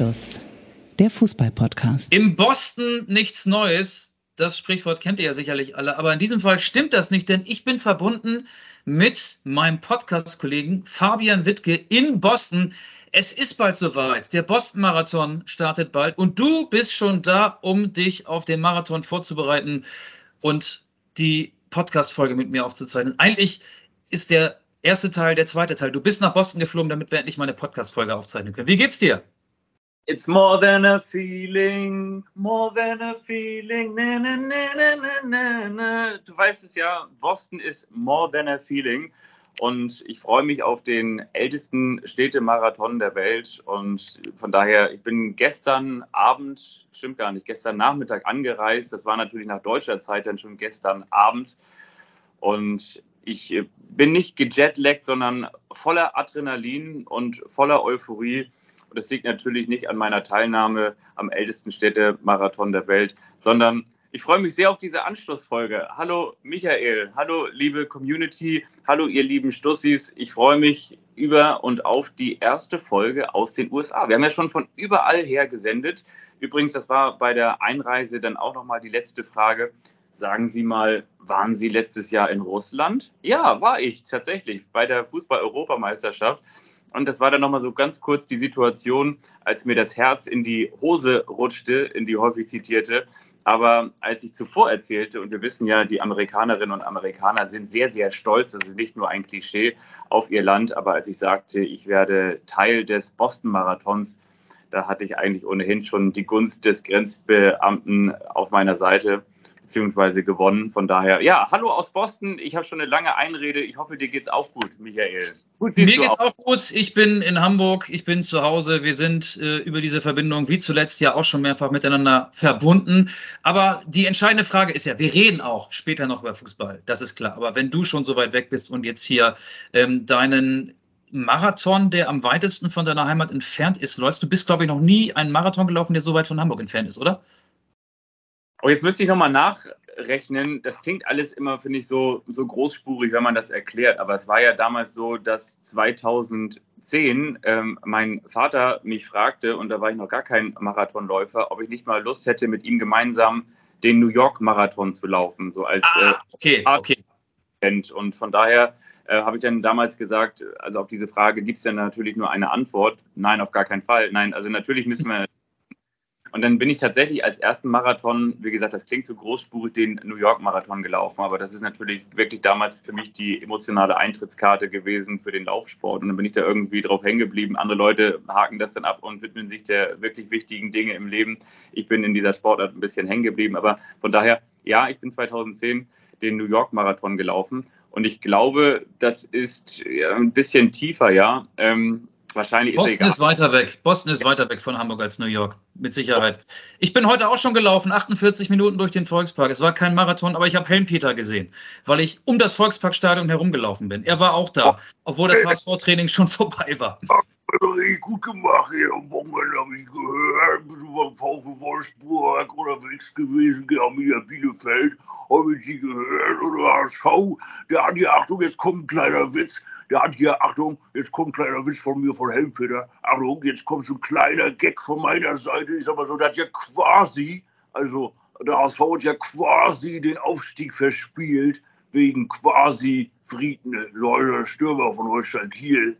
Anstoß, der Fußball-Podcast. Im Boston nichts Neues. Das Sprichwort kennt ihr ja sicherlich alle, aber in diesem Fall stimmt das nicht, denn ich bin verbunden mit meinem Podcast-Kollegen Fabian Wittke in Boston. Es ist bald soweit. Der Boston-Marathon startet bald und du bist schon da, um dich auf den Marathon vorzubereiten und die Podcast-Folge mit mir aufzuzeichnen. Eigentlich ist der erste Teil der zweite Teil. Du bist nach Boston geflogen, damit wir endlich mal eine Podcast-Folge aufzeichnen können. Wie geht's dir? It's more than a feeling, more than a feeling. Na, na, na, na, na, Du weißt es ja, Boston ist more than a feeling. Und ich freue mich auf den ältesten Städtemarathon der Welt. Und von daher, ich bin gestern Abend, stimmt gar nicht, gestern Nachmittag angereist. Das war natürlich nach deutscher Zeit dann schon gestern Abend. Und ich bin nicht gejetlaggt, sondern voller Adrenalin und voller Euphorie. Und das liegt natürlich nicht an meiner Teilnahme am ältesten Städtemarathon der Welt, sondern ich freue mich sehr auf diese Anschlussfolge. Hallo Michael, hallo liebe Community, hallo ihr lieben Stussis. Ich freue mich über und auf die erste Folge aus den USA. Wir haben ja schon von überall her gesendet. Übrigens, das war bei der Einreise dann auch nochmal die letzte Frage. Sagen Sie mal, waren Sie letztes Jahr in Russland? Ja, war ich tatsächlich bei der Fußball-Europameisterschaft. Und das war dann nochmal so ganz kurz die Situation, als mir das Herz in die Hose rutschte, in die häufig zitierte. Aber als ich zuvor erzählte, und wir wissen ja, die Amerikanerinnen und Amerikaner sind sehr, sehr stolz, das ist nicht nur ein Klischee auf ihr Land, aber als ich sagte, ich werde Teil des Boston-Marathons, da hatte ich eigentlich ohnehin schon die Gunst des Grenzbeamten auf meiner Seite beziehungsweise gewonnen. Von daher, ja, hallo aus Boston. Ich habe schon eine lange Einrede. Ich hoffe, dir geht's auch gut, Michael. Gut, Mir geht's auch. auch gut. Ich bin in Hamburg. Ich bin zu Hause. Wir sind äh, über diese Verbindung wie zuletzt ja auch schon mehrfach miteinander verbunden. Aber die entscheidende Frage ist ja, wir reden auch später noch über Fußball. Das ist klar. Aber wenn du schon so weit weg bist und jetzt hier ähm, deinen Marathon, der am weitesten von deiner Heimat entfernt ist, läufst. Du bist, glaube ich, noch nie einen Marathon gelaufen, der so weit von Hamburg entfernt ist, oder? Oh, jetzt müsste ich nochmal nachrechnen. Das klingt alles immer, finde ich, so, so großspurig, wenn man das erklärt. Aber es war ja damals so, dass 2010 ähm, mein Vater mich fragte, und da war ich noch gar kein Marathonläufer, ob ich nicht mal Lust hätte, mit ihm gemeinsam den New York Marathon zu laufen. So als ah, okay, äh, okay. Und von daher äh, habe ich dann damals gesagt, also auf diese Frage gibt es ja natürlich nur eine Antwort. Nein, auf gar keinen Fall. Nein, also natürlich müssen wir und dann bin ich tatsächlich als ersten Marathon, wie gesagt, das klingt so großspurig, den New York Marathon gelaufen, aber das ist natürlich wirklich damals für mich die emotionale Eintrittskarte gewesen für den Laufsport. Und dann bin ich da irgendwie drauf hängen geblieben. Andere Leute haken das dann ab und widmen sich der wirklich wichtigen Dinge im Leben. Ich bin in dieser Sportart ein bisschen hängen geblieben, aber von daher, ja, ich bin 2010 den New York Marathon gelaufen. Und ich glaube, das ist ein bisschen tiefer, ja. Ähm, Wahrscheinlich ist Boston ist weiter weg. Boston ist weiter weg von Hamburg als New York, mit Sicherheit. Ich bin heute auch schon gelaufen, 48 Minuten durch den Volkspark. Es war kein Marathon, aber ich habe Helmpeter gesehen, weil ich um das Volksparkstadion herumgelaufen bin. Er war auch da, obwohl das HSV-Training schon vorbei war. Gut gemacht hier am Wochenende habe ich gehört. Bist du beim VfW Wolfsburg unterwegs gewesen, Arminia Bielefeld. Habe ich sie gehört oder HSV? Der hat die Achtung, jetzt kommt ein kleiner Witz der hat hier, Achtung, jetzt kommt ein kleiner Witz von mir von Helmpeter. Achtung, jetzt kommt so ein kleiner Gag von meiner Seite. Ich sag mal so, der hat ja quasi, also der HSV hat ja quasi den Aufstieg verspielt, wegen quasi Friedne, Leute, Stürmer von Holstein Kiel.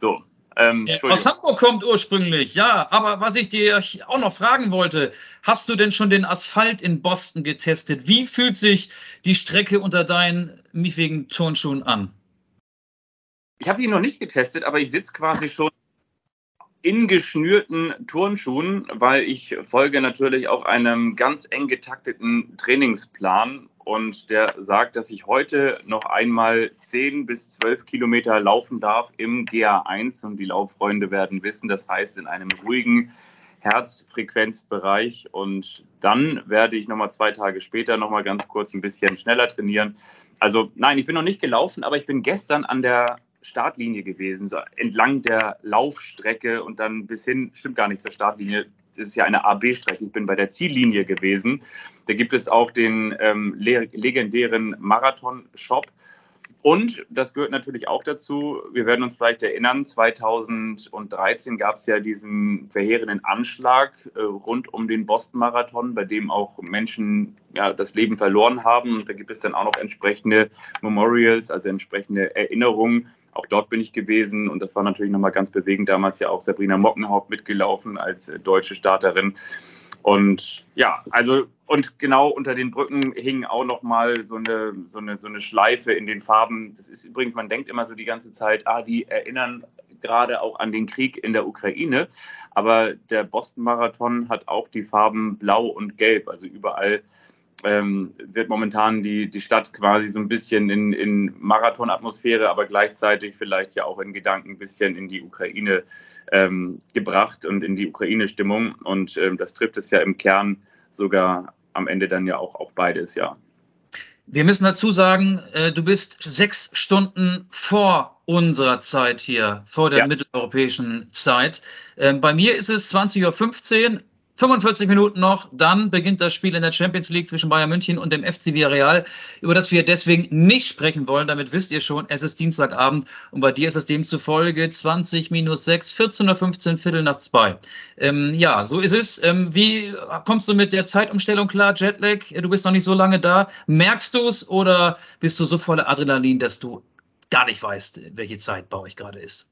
So, ähm, aus Hamburg kommt ursprünglich, ja. Aber was ich dir auch noch fragen wollte, hast du denn schon den Asphalt in Boston getestet? Wie fühlt sich die Strecke unter deinen miefwigen Turnschuhen an? Ich habe ihn noch nicht getestet, aber ich sitze quasi schon in geschnürten Turnschuhen, weil ich folge natürlich auch einem ganz eng getakteten Trainingsplan. Und der sagt, dass ich heute noch einmal 10 bis 12 Kilometer laufen darf im GA1 und die Lauffreunde werden wissen, das heißt in einem ruhigen Herzfrequenzbereich. Und dann werde ich nochmal zwei Tage später nochmal ganz kurz ein bisschen schneller trainieren. Also nein, ich bin noch nicht gelaufen, aber ich bin gestern an der Startlinie gewesen, so entlang der Laufstrecke und dann bis hin, stimmt gar nicht zur Startlinie, das ist ja eine AB-Strecke. Ich bin bei der Ziellinie gewesen. Da gibt es auch den ähm, le legendären Marathon-Shop. und das gehört natürlich auch dazu, wir werden uns vielleicht erinnern, 2013 gab es ja diesen verheerenden Anschlag äh, rund um den Boston-Marathon, bei dem auch Menschen ja, das Leben verloren haben. Und da gibt es dann auch noch entsprechende Memorials, also entsprechende Erinnerungen. Auch dort bin ich gewesen und das war natürlich nochmal ganz bewegend. Damals ja auch Sabrina Mockenhaupt mitgelaufen als äh, deutsche Starterin. Und ja, also und genau unter den Brücken hing auch noch mal so eine, so, eine, so eine Schleife in den Farben. Das ist übrigens, man denkt immer so die ganze Zeit, ah, die erinnern gerade auch an den Krieg in der Ukraine. Aber der Boston-Marathon hat auch die Farben Blau und Gelb. Also überall ähm, wird momentan die, die Stadt quasi so ein bisschen in, in Marathonatmosphäre, aber gleichzeitig vielleicht ja auch in Gedanken ein bisschen in die Ukraine ähm, gebracht und in die Ukraine-Stimmung. Und ähm, das trifft es ja im Kern sogar am Ende dann ja auch, auch beides, ja. Wir müssen dazu sagen, äh, du bist sechs Stunden vor unserer Zeit hier, vor der ja. mitteleuropäischen Zeit. Ähm, bei mir ist es 20.15 Uhr. 45 Minuten noch, dann beginnt das Spiel in der Champions League zwischen Bayern München und dem FC Villarreal, über das wir deswegen nicht sprechen wollen. Damit wisst ihr schon, es ist Dienstagabend und bei dir ist es demzufolge 20 minus 6, 14.15 Uhr, Viertel nach zwei. Ähm, ja, so ist es. Ähm, wie kommst du mit der Zeitumstellung klar, Jetlag? Du bist noch nicht so lange da. Merkst du es oder bist du so voller Adrenalin, dass du gar nicht weißt, welche Zeit bei euch gerade ist?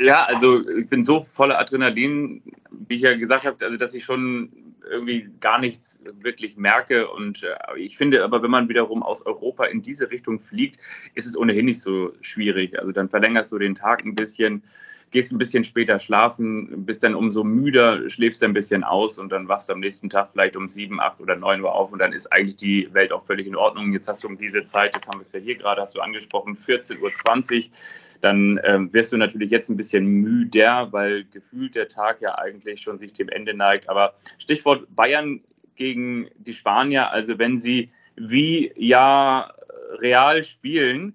Ja, also ich bin so voller Adrenalin, wie ich ja gesagt habe, also dass ich schon irgendwie gar nichts wirklich merke. Und äh, ich finde aber, wenn man wiederum aus Europa in diese Richtung fliegt, ist es ohnehin nicht so schwierig. Also dann verlängerst du den Tag ein bisschen, gehst ein bisschen später schlafen, bist dann umso müder, schläfst ein bisschen aus und dann wachst du am nächsten Tag vielleicht um sieben, acht oder neun Uhr auf und dann ist eigentlich die Welt auch völlig in Ordnung. Jetzt hast du um diese Zeit, jetzt haben wir es ja hier gerade, hast du angesprochen, 14.20 Uhr dann ähm, wirst du natürlich jetzt ein bisschen müder, weil gefühlt der Tag ja eigentlich schon sich dem Ende neigt. Aber Stichwort Bayern gegen die Spanier, also wenn sie wie ja Real spielen,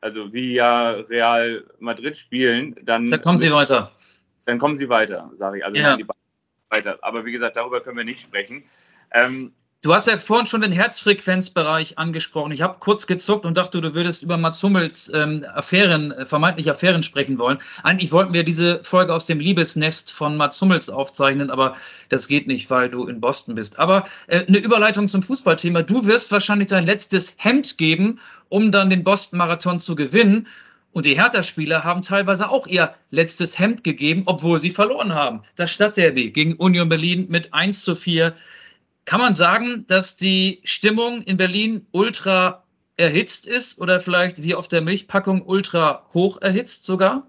also wie ja Real Madrid spielen, dann. Dann kommen sie weiter. Dann kommen sie weiter, sage ich. Also ja. weiter. Aber wie gesagt, darüber können wir nicht sprechen. Ähm, Du hast ja vorhin schon den Herzfrequenzbereich angesprochen. Ich habe kurz gezuckt und dachte, du würdest über Mats Hummels ähm, Affären, äh, vermeintliche Affären sprechen wollen. Eigentlich wollten wir diese Folge aus dem Liebesnest von Mats Hummels aufzeichnen, aber das geht nicht, weil du in Boston bist. Aber äh, eine Überleitung zum Fußballthema. Du wirst wahrscheinlich dein letztes Hemd geben, um dann den Boston-Marathon zu gewinnen. Und die Hertha-Spieler haben teilweise auch ihr letztes Hemd gegeben, obwohl sie verloren haben. Das Stadtderby gegen Union Berlin mit 1 zu 4 kann man sagen, dass die Stimmung in Berlin ultra erhitzt ist oder vielleicht wie auf der Milchpackung ultra hoch erhitzt sogar?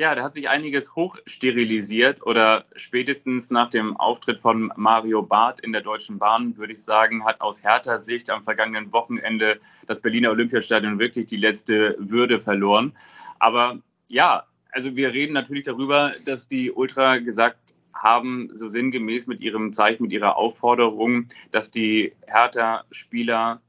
Ja, da hat sich einiges hochsterilisiert oder spätestens nach dem Auftritt von Mario Barth in der Deutschen Bahn, würde ich sagen, hat aus härter Sicht am vergangenen Wochenende das Berliner Olympiastadion wirklich die letzte Würde verloren. Aber ja, also wir reden natürlich darüber, dass die Ultra gesagt haben so sinngemäß mit ihrem Zeichen, mit ihrer Aufforderung, dass die Hertha-Spieler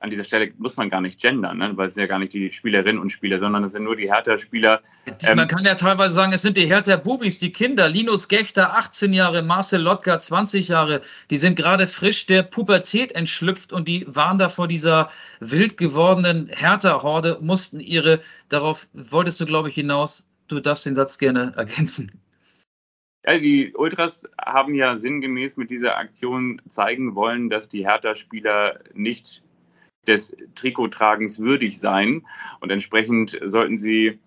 an dieser Stelle muss man gar nicht gendern, ne? weil es sind ja gar nicht die Spielerinnen und Spieler, sondern es sind nur die Hertha-Spieler. Ähm, man kann ja teilweise sagen, es sind die Hertha-Bubis, die Kinder. Linus Gechter, 18 Jahre, Marcel Lotka, 20 Jahre. Die sind gerade frisch der Pubertät entschlüpft und die waren da vor dieser wild gewordenen Hertha-Horde, mussten ihre, darauf wolltest du, glaube ich, hinaus. Du darfst den Satz gerne ergänzen. Ja, die Ultras haben ja sinngemäß mit dieser Aktion zeigen wollen, dass die Hertha-Spieler nicht des Trikottragens würdig seien. Und entsprechend sollten sie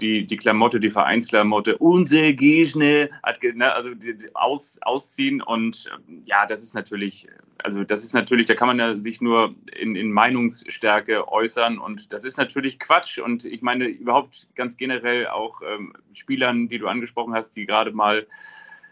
die, die Klamotte, die Vereinsklamotte, unser Gegner, ne, also die, die aus, ausziehen. Und ähm, ja, das ist natürlich, also das ist natürlich, da kann man ja sich nur in, in Meinungsstärke äußern. Und das ist natürlich Quatsch. Und ich meine überhaupt ganz generell auch ähm, Spielern, die du angesprochen hast, die gerade mal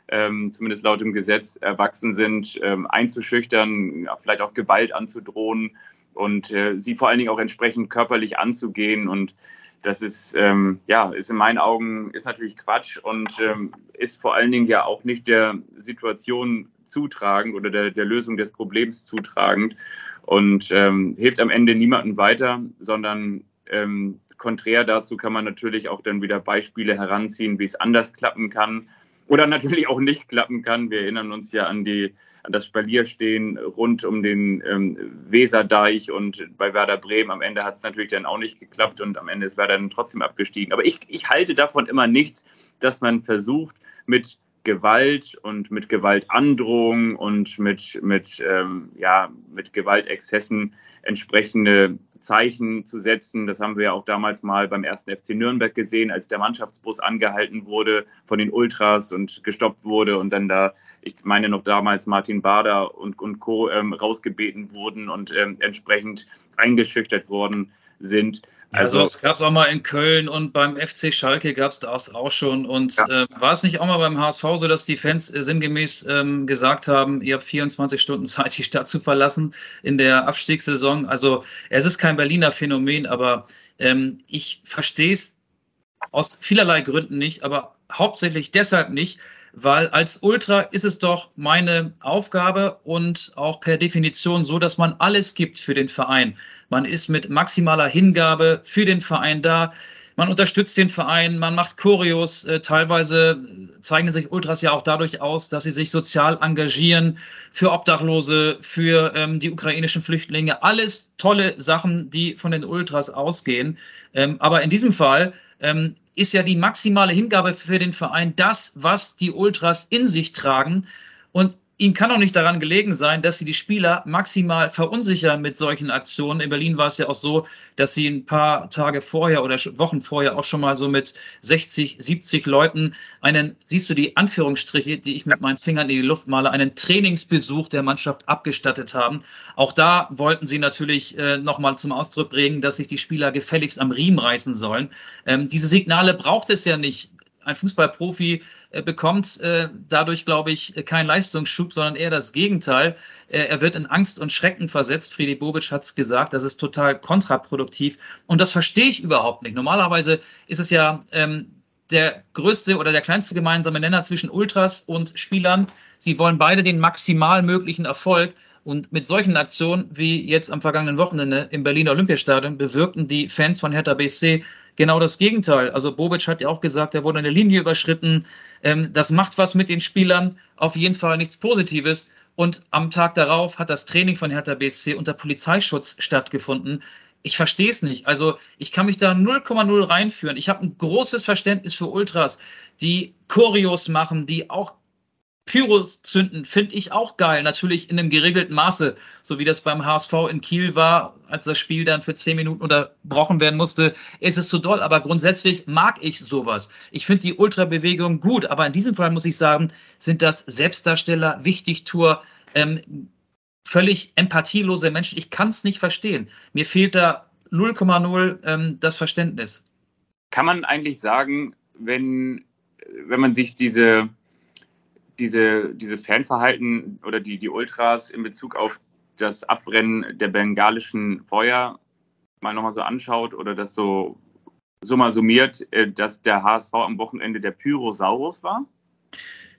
ähm, zumindest laut dem Gesetz erwachsen sind, ähm, einzuschüchtern, vielleicht auch Gewalt anzudrohen und äh, sie vor allen Dingen auch entsprechend körperlich anzugehen und das ist, ähm, ja, ist in meinen Augen, ist natürlich Quatsch und ähm, ist vor allen Dingen ja auch nicht der Situation zutragend oder der, der Lösung des Problems zutragend und ähm, hilft am Ende niemandem weiter, sondern ähm, konträr dazu kann man natürlich auch dann wieder Beispiele heranziehen, wie es anders klappen kann oder natürlich auch nicht klappen kann. Wir erinnern uns ja an die an das Spalier stehen rund um den ähm, Weserdeich und bei Werder Bremen. Am Ende hat es natürlich dann auch nicht geklappt und am Ende ist Werder dann trotzdem abgestiegen. Aber ich, ich halte davon immer nichts, dass man versucht, mit Gewalt und mit Gewaltandrohung und mit, mit, ähm, ja, mit Gewaltexzessen entsprechende Zeichen zu setzen. Das haben wir ja auch damals mal beim ersten FC Nürnberg gesehen, als der Mannschaftsbus angehalten wurde von den Ultras und gestoppt wurde und dann da, ich meine noch damals Martin Bader und, und Co. Ähm, rausgebeten wurden und ähm, entsprechend eingeschüchtert worden sind. Also, also es gab es auch mal in Köln und beim FC Schalke gab es das auch schon. Und ja. äh, war es nicht auch mal beim HSV so, dass die Fans äh, sinngemäß ähm, gesagt haben, ihr habt 24 Stunden Zeit, die Stadt zu verlassen in der Abstiegssaison? Also es ist kein Berliner Phänomen, aber ähm, ich verstehe es aus vielerlei Gründen nicht, aber hauptsächlich deshalb nicht, weil als Ultra ist es doch meine Aufgabe und auch per Definition so, dass man alles gibt für den Verein. Man ist mit maximaler Hingabe für den Verein da. Man unterstützt den Verein, man macht Choreos. Äh, teilweise zeichnen sich Ultras ja auch dadurch aus, dass sie sich sozial engagieren für Obdachlose, für ähm, die ukrainischen Flüchtlinge. Alles tolle Sachen, die von den Ultras ausgehen. Ähm, aber in diesem Fall ähm, ist ja die maximale Hingabe für den Verein das, was die Ultras in sich tragen. Und Ihnen kann auch nicht daran gelegen sein, dass Sie die Spieler maximal verunsichern mit solchen Aktionen. In Berlin war es ja auch so, dass Sie ein paar Tage vorher oder Wochen vorher auch schon mal so mit 60, 70 Leuten einen, siehst du die Anführungsstriche, die ich mit meinen Fingern in die Luft male, einen Trainingsbesuch der Mannschaft abgestattet haben. Auch da wollten Sie natürlich äh, nochmal zum Ausdruck bringen, dass sich die Spieler gefälligst am Riemen reißen sollen. Ähm, diese Signale braucht es ja nicht ein Fußballprofi äh, bekommt äh, dadurch, glaube ich, keinen Leistungsschub, sondern eher das Gegenteil. Äh, er wird in Angst und Schrecken versetzt. Friedi Bobic hat es gesagt, das ist total kontraproduktiv. Und das verstehe ich überhaupt nicht. Normalerweise ist es ja ähm, der größte oder der kleinste gemeinsame Nenner zwischen Ultras und Spielern. Sie wollen beide den maximal möglichen Erfolg. Und mit solchen Aktionen wie jetzt am vergangenen Wochenende im Berliner Olympiastadion bewirkten die Fans von Hertha BSC genau das Gegenteil. Also Bobic hat ja auch gesagt, er wurde eine Linie überschritten. Ähm, das macht was mit den Spielern, auf jeden Fall nichts Positives. Und am Tag darauf hat das Training von Hertha BSC unter Polizeischutz stattgefunden. Ich verstehe es nicht. Also ich kann mich da 0,0 reinführen. Ich habe ein großes Verständnis für Ultras, die Choreos machen, die auch Pyros zünden finde ich auch geil. Natürlich in einem geregelten Maße, so wie das beim HSV in Kiel war, als das Spiel dann für zehn Minuten unterbrochen werden musste, ist es zu doll. Aber grundsätzlich mag ich sowas. Ich finde die Ultrabewegung gut, aber in diesem Fall muss ich sagen, sind das Selbstdarsteller, Wichtigtour, ähm, völlig empathielose Menschen. Ich kann es nicht verstehen. Mir fehlt da 0,0 ähm, das Verständnis. Kann man eigentlich sagen, wenn, wenn man sich diese diese, dieses Fanverhalten oder die, die Ultras in Bezug auf das Abbrennen der bengalischen Feuer mal nochmal so anschaut oder das so summa summiert, äh, dass der HSV am Wochenende der Pyrosaurus war?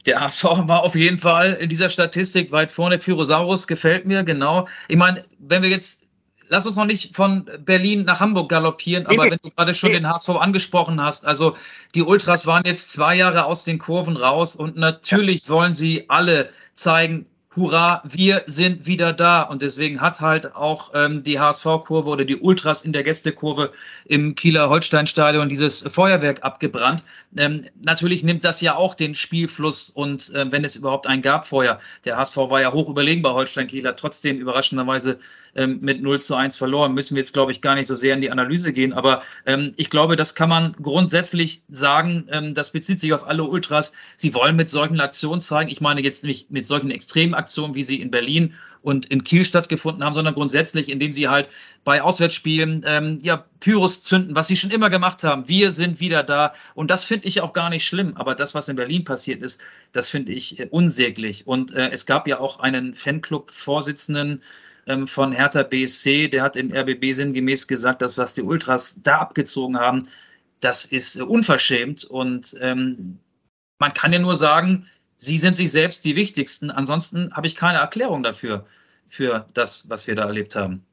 Der HSV war auf jeden Fall in dieser Statistik weit vorne. Pyrosaurus gefällt mir, genau. Ich meine, wenn wir jetzt lass uns noch nicht von Berlin nach Hamburg galoppieren, aber wenn du gerade schon den HSV angesprochen hast, also die Ultras waren jetzt zwei Jahre aus den Kurven raus und natürlich wollen sie alle zeigen, hurra, wir sind wieder da. Und deswegen hat halt auch ähm, die HSV-Kurve oder die Ultras in der Gästekurve im Kieler Holsteinstadion dieses Feuerwerk abgebrannt. Ähm, natürlich nimmt das ja auch den Spielfluss und äh, wenn es überhaupt einen gab vorher. Der HSV war ja hoch überlegen bei Holstein Kiel, hat trotzdem überraschenderweise ähm, mit 0 zu 1 verloren. Müssen wir jetzt, glaube ich, gar nicht so sehr in die Analyse gehen. Aber ähm, ich glaube, das kann man grundsätzlich sagen. Ähm, das bezieht sich auf alle Ultras. Sie wollen mit solchen Aktionen zeigen. Ich meine jetzt nicht mit solchen extremen Aktionen, wie sie in Berlin und in Kiel stattgefunden haben, sondern grundsätzlich, indem sie halt bei Auswärtsspielen ähm, ja Pyrus zünden, was sie schon immer gemacht haben. Wir sind wieder da und das finde ich auch gar nicht schlimm. Aber das, was in Berlin passiert ist, das finde ich äh, unsäglich. Und äh, es gab ja auch einen Fanclub-Vorsitzenden ähm, von Hertha BSC, der hat im RBB sinngemäß gesagt, dass was die Ultras da abgezogen haben, das ist äh, unverschämt und ähm, man kann ja nur sagen, Sie sind sich selbst die Wichtigsten. Ansonsten habe ich keine Erklärung dafür, für das, was wir da erlebt haben.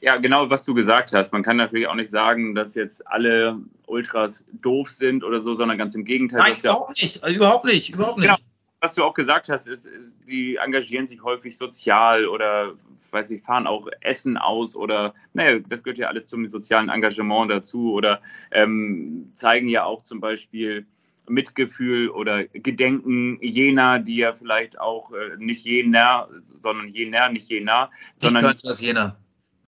Ja, genau, was du gesagt hast. Man kann natürlich auch nicht sagen, dass jetzt alle Ultras doof sind oder so, sondern ganz im Gegenteil. Nein, überhaupt ja nicht, überhaupt nicht, überhaupt nicht. Genau. was du auch gesagt hast, ist, die engagieren sich häufig sozial oder weiß ich, fahren auch Essen aus oder, naja, das gehört ja alles zum sozialen Engagement dazu oder ähm, zeigen ja auch zum Beispiel Mitgefühl oder Gedenken jener, die ja vielleicht auch äh, nicht jener, sondern jener, nicht jener, sondern nicht was jener.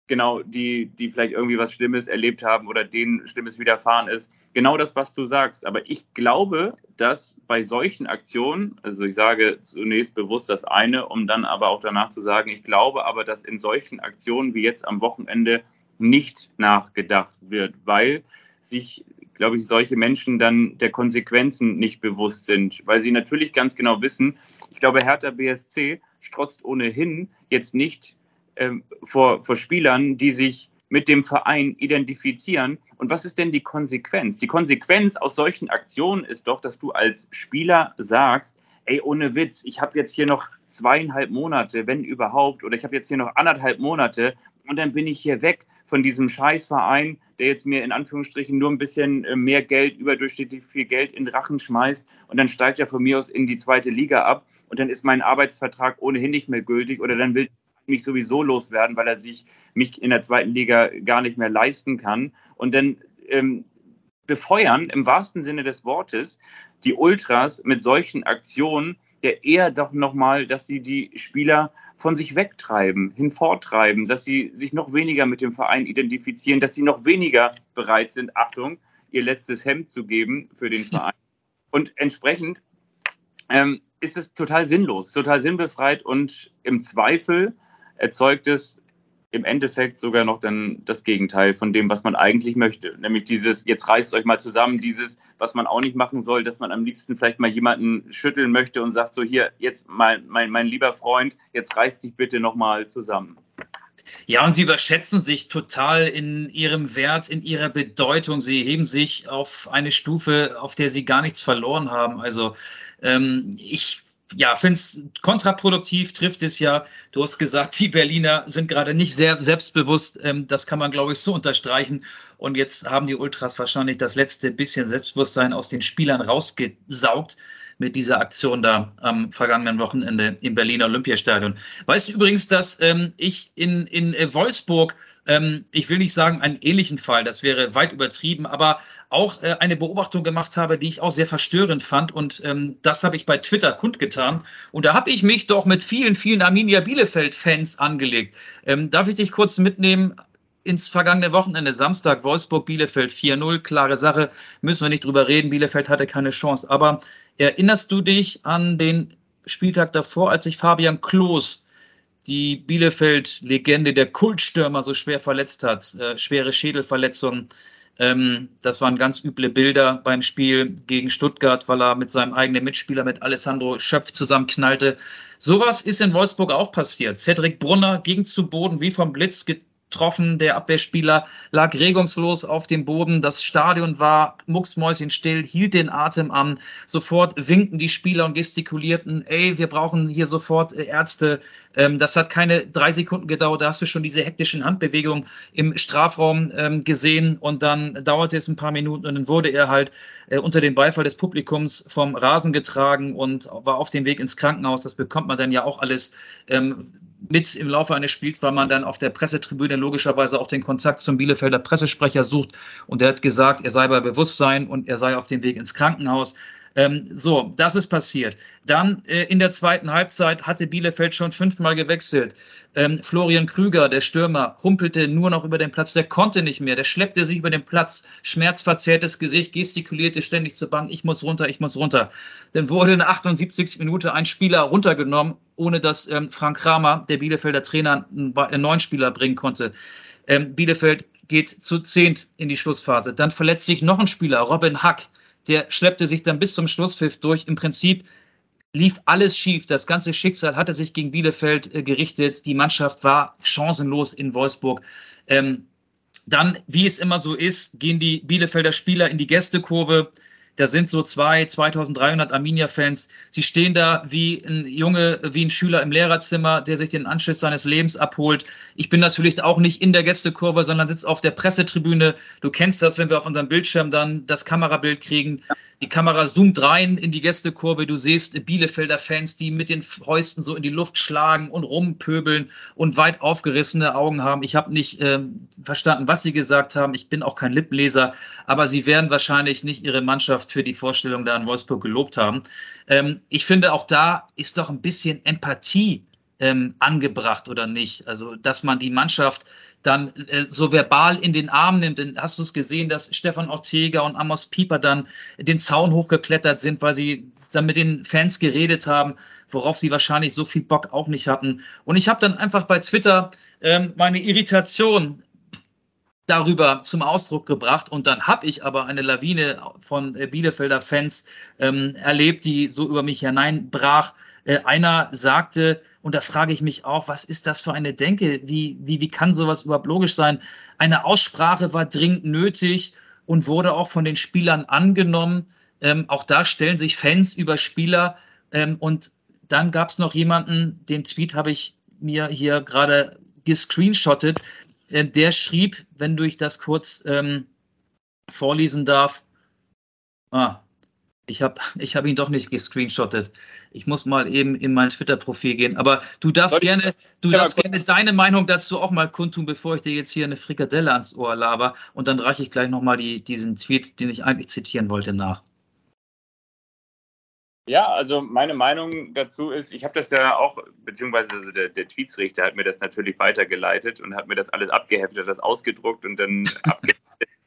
Genau, die, die vielleicht irgendwie was Schlimmes erlebt haben oder denen Schlimmes widerfahren ist. Genau das, was du sagst. Aber ich glaube, dass bei solchen Aktionen, also ich sage zunächst bewusst das eine, um dann aber auch danach zu sagen, ich glaube aber, dass in solchen Aktionen wie jetzt am Wochenende nicht nachgedacht wird, weil sich glaube ich, solche Menschen dann der Konsequenzen nicht bewusst sind, weil sie natürlich ganz genau wissen, ich glaube, Hertha BSC strotzt ohnehin jetzt nicht ähm, vor, vor Spielern, die sich mit dem Verein identifizieren. Und was ist denn die Konsequenz? Die Konsequenz aus solchen Aktionen ist doch, dass du als Spieler sagst, ey, ohne Witz, ich habe jetzt hier noch zweieinhalb Monate, wenn überhaupt, oder ich habe jetzt hier noch anderthalb Monate und dann bin ich hier weg von diesem Scheißverein, der jetzt mir in Anführungsstrichen nur ein bisschen äh, mehr Geld, überdurchschnittlich viel Geld in Rachen schmeißt und dann steigt er von mir aus in die zweite Liga ab und dann ist mein Arbeitsvertrag ohnehin nicht mehr gültig oder dann will mich sowieso loswerden, weil er sich mich in der zweiten Liga gar nicht mehr leisten kann. Und dann ähm, befeuern im wahrsten Sinne des Wortes die Ultras mit solchen Aktionen ja eher doch nochmal, dass sie die Spieler von sich wegtreiben, hinforttreiben, dass sie sich noch weniger mit dem Verein identifizieren, dass sie noch weniger bereit sind, Achtung, ihr letztes Hemd zu geben für den Verein. Und entsprechend ähm, ist es total sinnlos, total sinnbefreit und im Zweifel erzeugt es im Endeffekt sogar noch dann das Gegenteil von dem, was man eigentlich möchte. Nämlich dieses, jetzt reißt euch mal zusammen, dieses, was man auch nicht machen soll, dass man am liebsten vielleicht mal jemanden schütteln möchte und sagt, so hier, jetzt mein, mein, mein lieber Freund, jetzt reißt dich bitte nochmal zusammen. Ja, und sie überschätzen sich total in ihrem Wert, in ihrer Bedeutung. Sie heben sich auf eine Stufe, auf der sie gar nichts verloren haben. Also ähm, ich ja, finde es kontraproduktiv, trifft es ja. Du hast gesagt, die Berliner sind gerade nicht sehr selbstbewusst. Ähm, das kann man, glaube ich, so unterstreichen. Und jetzt haben die Ultras wahrscheinlich das letzte bisschen Selbstbewusstsein aus den Spielern rausgesaugt mit dieser Aktion da am vergangenen Wochenende im Berliner Olympiastadion. Weißt du übrigens, dass ähm, ich in, in äh, Wolfsburg ähm, ich will nicht sagen einen ähnlichen Fall, das wäre weit übertrieben, aber auch äh, eine Beobachtung gemacht habe, die ich auch sehr verstörend fand. Und ähm, das habe ich bei Twitter kundgetan. Und da habe ich mich doch mit vielen, vielen Arminia Bielefeld-Fans angelegt. Ähm, darf ich dich kurz mitnehmen? Ins vergangene Wochenende, Samstag, Wolfsburg, Bielefeld 4-0, klare Sache, müssen wir nicht drüber reden, Bielefeld hatte keine Chance. Aber erinnerst du dich an den Spieltag davor, als sich Fabian Klos die Bielefeld-Legende, der Kultstürmer, so schwer verletzt hat, äh, schwere Schädelverletzungen. Ähm, das waren ganz üble Bilder beim Spiel gegen Stuttgart, weil er mit seinem eigenen Mitspieler, mit Alessandro Schöpf zusammenknallte. Sowas ist in Wolfsburg auch passiert. Cedric Brunner ging zu Boden wie vom Blitz getroffen. Der Abwehrspieler lag regungslos auf dem Boden. Das Stadion war mucksmäuschenstill, hielt den Atem an. Sofort winkten die Spieler und gestikulierten, ey, wir brauchen hier sofort äh, Ärzte. Ähm, das hat keine drei Sekunden gedauert. Da hast du schon diese hektischen Handbewegungen im Strafraum ähm, gesehen. Und dann dauerte es ein paar Minuten und dann wurde er halt äh, unter den Beifall des Publikums vom Rasen getragen und war auf dem Weg ins Krankenhaus. Das bekommt man dann ja auch alles ähm, mit im Laufe eines Spiels, weil man dann auf der Pressetribüne logischerweise auch den Kontakt zum Bielefelder Pressesprecher sucht. Und der hat gesagt, er sei bei Bewusstsein und er sei auf dem Weg ins Krankenhaus. Ähm, so, das ist passiert. Dann äh, in der zweiten Halbzeit hatte Bielefeld schon fünfmal gewechselt. Ähm, Florian Krüger, der Stürmer, humpelte nur noch über den Platz. Der konnte nicht mehr. Der schleppte sich über den Platz, schmerzverzerrtes Gesicht, gestikulierte ständig zur Bank. Ich muss runter, ich muss runter. Dann wurde in der 78. Minute ein Spieler runtergenommen, ohne dass ähm, Frank Kramer, der Bielefelder Trainer, einen, einen neuen Spieler bringen konnte. Ähm, Bielefeld geht zu zehnt in die Schlussphase. Dann verletzt sich noch ein Spieler, Robin Hack der schleppte sich dann bis zum Schlusspfiff durch. Im Prinzip lief alles schief. Das ganze Schicksal hatte sich gegen Bielefeld äh, gerichtet. Die Mannschaft war chancenlos in Wolfsburg. Ähm, dann, wie es immer so ist, gehen die Bielefelder Spieler in die Gästekurve. Da sind so zwei, 2300 Arminia-Fans. Sie stehen da wie ein Junge, wie ein Schüler im Lehrerzimmer, der sich den Anschluss seines Lebens abholt. Ich bin natürlich auch nicht in der Gästekurve, sondern sitze auf der Pressetribüne. Du kennst das, wenn wir auf unserem Bildschirm dann das Kamerabild kriegen. Die Kamera zoomt rein in die Gästekurve. Du siehst Bielefelder Fans, die mit den Fäusten so in die Luft schlagen und rumpöbeln und weit aufgerissene Augen haben. Ich habe nicht ähm, verstanden, was sie gesagt haben. Ich bin auch kein Lippenleser, aber sie werden wahrscheinlich nicht ihre Mannschaft für die Vorstellung da in Wolfsburg gelobt haben. Ähm, ich finde, auch da ist doch ein bisschen Empathie ähm, angebracht oder nicht. Also, dass man die Mannschaft dann äh, so verbal in den Arm nimmt. Denn hast du es gesehen, dass Stefan Ortega und Amos Pieper dann den Zaun hochgeklettert sind, weil sie dann mit den Fans geredet haben, worauf sie wahrscheinlich so viel Bock auch nicht hatten. Und ich habe dann einfach bei Twitter ähm, meine Irritation darüber zum Ausdruck gebracht und dann habe ich aber eine Lawine von äh, Bielefelder Fans ähm, erlebt, die so über mich hineinbrach. Äh, einer sagte, und da frage ich mich auch, was ist das für eine Denke? Wie, wie, wie kann sowas überhaupt logisch sein? Eine Aussprache war dringend nötig und wurde auch von den Spielern angenommen. Ähm, auch da stellen sich Fans über Spieler. Ähm, und dann gab es noch jemanden, den Tweet habe ich mir hier gerade gescreenshottet. Äh, der schrieb, wenn du ich das kurz ähm, vorlesen darf. Ah, ich habe ich hab ihn doch nicht gescreenshottet. Ich muss mal eben in mein Twitter-Profil gehen. Aber du darfst gerne, du darfst gerne deine Meinung dazu auch mal kundtun, bevor ich dir jetzt hier eine Frikadelle ans Ohr laber. Und dann reiche ich gleich nochmal die, diesen Tweet, den ich eigentlich zitieren wollte, nach. Ja, also meine Meinung dazu ist, ich habe das ja auch, beziehungsweise also der, der Tweetsrichter hat mir das natürlich weitergeleitet und hat mir das alles abgeheftet, das ausgedruckt und dann abgeheftet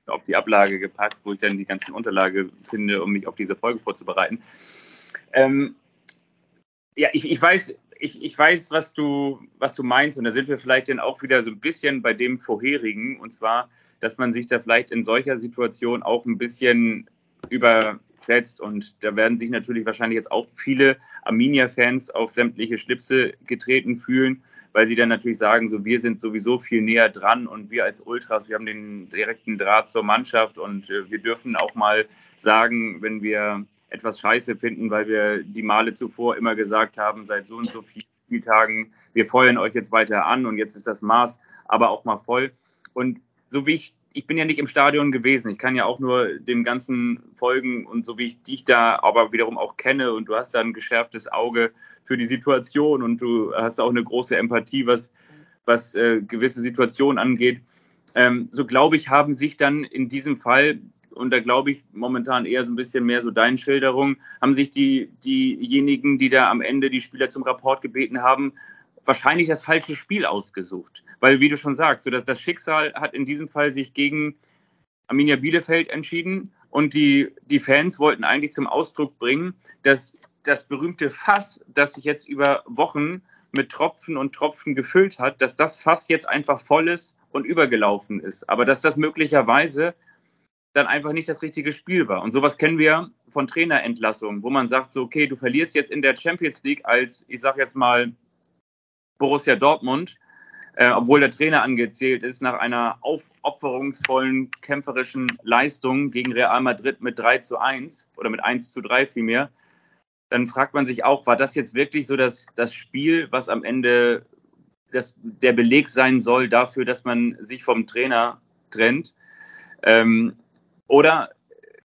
auf die Ablage gepackt, wo ich dann die ganzen Unterlage finde, um mich auf diese Folge vorzubereiten. Ähm, ja, ich, ich weiß, ich, ich weiß, was du, was du meinst. Und da sind wir vielleicht dann auch wieder so ein bisschen bei dem vorherigen. Und zwar, dass man sich da vielleicht in solcher Situation auch ein bisschen übersetzt. Und da werden sich natürlich wahrscheinlich jetzt auch viele Arminia-Fans auf sämtliche Schlipse getreten fühlen weil sie dann natürlich sagen, so wir sind sowieso viel näher dran und wir als Ultras, wir haben den direkten Draht zur Mannschaft und äh, wir dürfen auch mal sagen, wenn wir etwas scheiße finden, weil wir die Male zuvor immer gesagt haben, seit so und so vielen Spieltagen, wir feuern euch jetzt weiter an und jetzt ist das Maß aber auch mal voll. Und so wie ich, ich bin ja nicht im Stadion gewesen, ich kann ja auch nur dem Ganzen folgen und so wie ich dich da aber wiederum auch kenne und du hast da ein geschärftes Auge für die Situation und du hast auch eine große Empathie, was, was äh, gewisse Situationen angeht. Ähm, so glaube ich, haben sich dann in diesem Fall, und da glaube ich momentan eher so ein bisschen mehr so deine Schilderung, haben sich die, diejenigen, die da am Ende die Spieler zum Rapport gebeten haben, wahrscheinlich das falsche Spiel ausgesucht. Weil, wie du schon sagst, so dass das Schicksal hat in diesem Fall sich gegen Arminia Bielefeld entschieden und die, die Fans wollten eigentlich zum Ausdruck bringen, dass das berühmte Fass, das sich jetzt über Wochen mit Tropfen und Tropfen gefüllt hat, dass das Fass jetzt einfach voll ist und übergelaufen ist. Aber dass das möglicherweise dann einfach nicht das richtige Spiel war. Und sowas kennen wir von Trainerentlassungen, wo man sagt, so, okay, du verlierst jetzt in der Champions League als, ich sage jetzt mal, Borussia Dortmund, äh, obwohl der Trainer angezählt ist, nach einer aufopferungsvollen, kämpferischen Leistung gegen Real Madrid mit 3 zu 1 oder mit 1 zu 3 vielmehr, dann fragt man sich auch, war das jetzt wirklich so das, das Spiel, was am Ende das, der Beleg sein soll dafür, dass man sich vom Trainer trennt? Ähm, oder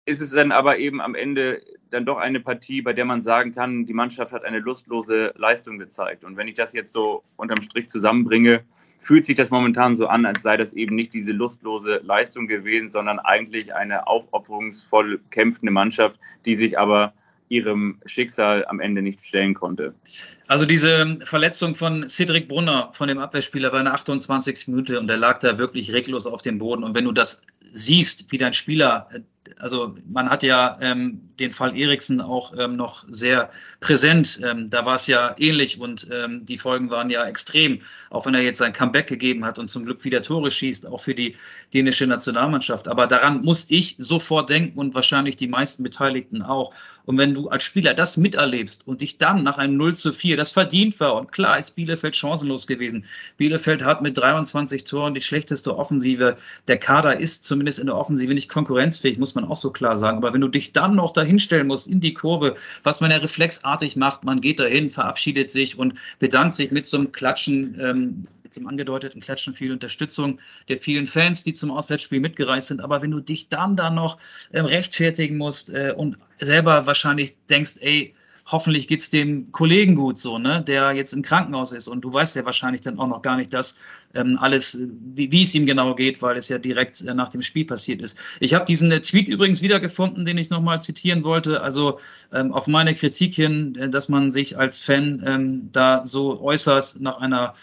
ist es dann aber eben am Ende dann doch eine Partie, bei der man sagen kann, die Mannschaft hat eine lustlose Leistung gezeigt. Und wenn ich das jetzt so unterm Strich zusammenbringe, fühlt sich das momentan so an, als sei das eben nicht diese lustlose Leistung gewesen, sondern eigentlich eine aufopferungsvoll kämpfende Mannschaft, die sich aber ihrem Schicksal am Ende nicht stellen konnte. Also diese Verletzung von Cedric Brunner, von dem Abwehrspieler, war in der 28. Minute und der lag da wirklich reglos auf dem Boden. Und wenn du das siehst, wie dein Spieler also man hat ja ähm, den Fall Eriksen auch ähm, noch sehr präsent. Ähm, da war es ja ähnlich und ähm, die Folgen waren ja extrem, auch wenn er jetzt sein Comeback gegeben hat und zum Glück wieder Tore schießt, auch für die dänische Nationalmannschaft. Aber daran muss ich sofort denken und wahrscheinlich die meisten Beteiligten auch. Und wenn du als Spieler das miterlebst und dich dann nach einem 0 zu 4, das verdient war und klar ist Bielefeld chancenlos gewesen. Bielefeld hat mit 23 Toren die schlechteste Offensive. Der Kader ist zumindest in der Offensive nicht konkurrenzfähig, muss man auch so klar sagen. Aber wenn du dich dann noch dahinstellen musst in die Kurve, was man ja reflexartig macht, man geht dahin, verabschiedet sich und bedankt sich mit so einem Klatschen. Ähm, im angedeuteten Klatschen viel Unterstützung der vielen Fans, die zum Auswärtsspiel mitgereist sind. Aber wenn du dich dann da noch äh, rechtfertigen musst äh, und selber wahrscheinlich denkst, ey, hoffentlich geht es dem Kollegen gut so, ne, der jetzt im Krankenhaus ist. Und du weißt ja wahrscheinlich dann auch noch gar nicht das ähm, alles, wie, wie, es ihm genau geht, weil es ja direkt äh, nach dem Spiel passiert ist. Ich habe diesen äh, Tweet übrigens wiedergefunden, den ich nochmal zitieren wollte. Also ähm, auf meine Kritik hin, äh, dass man sich als Fan ähm, da so äußert nach einer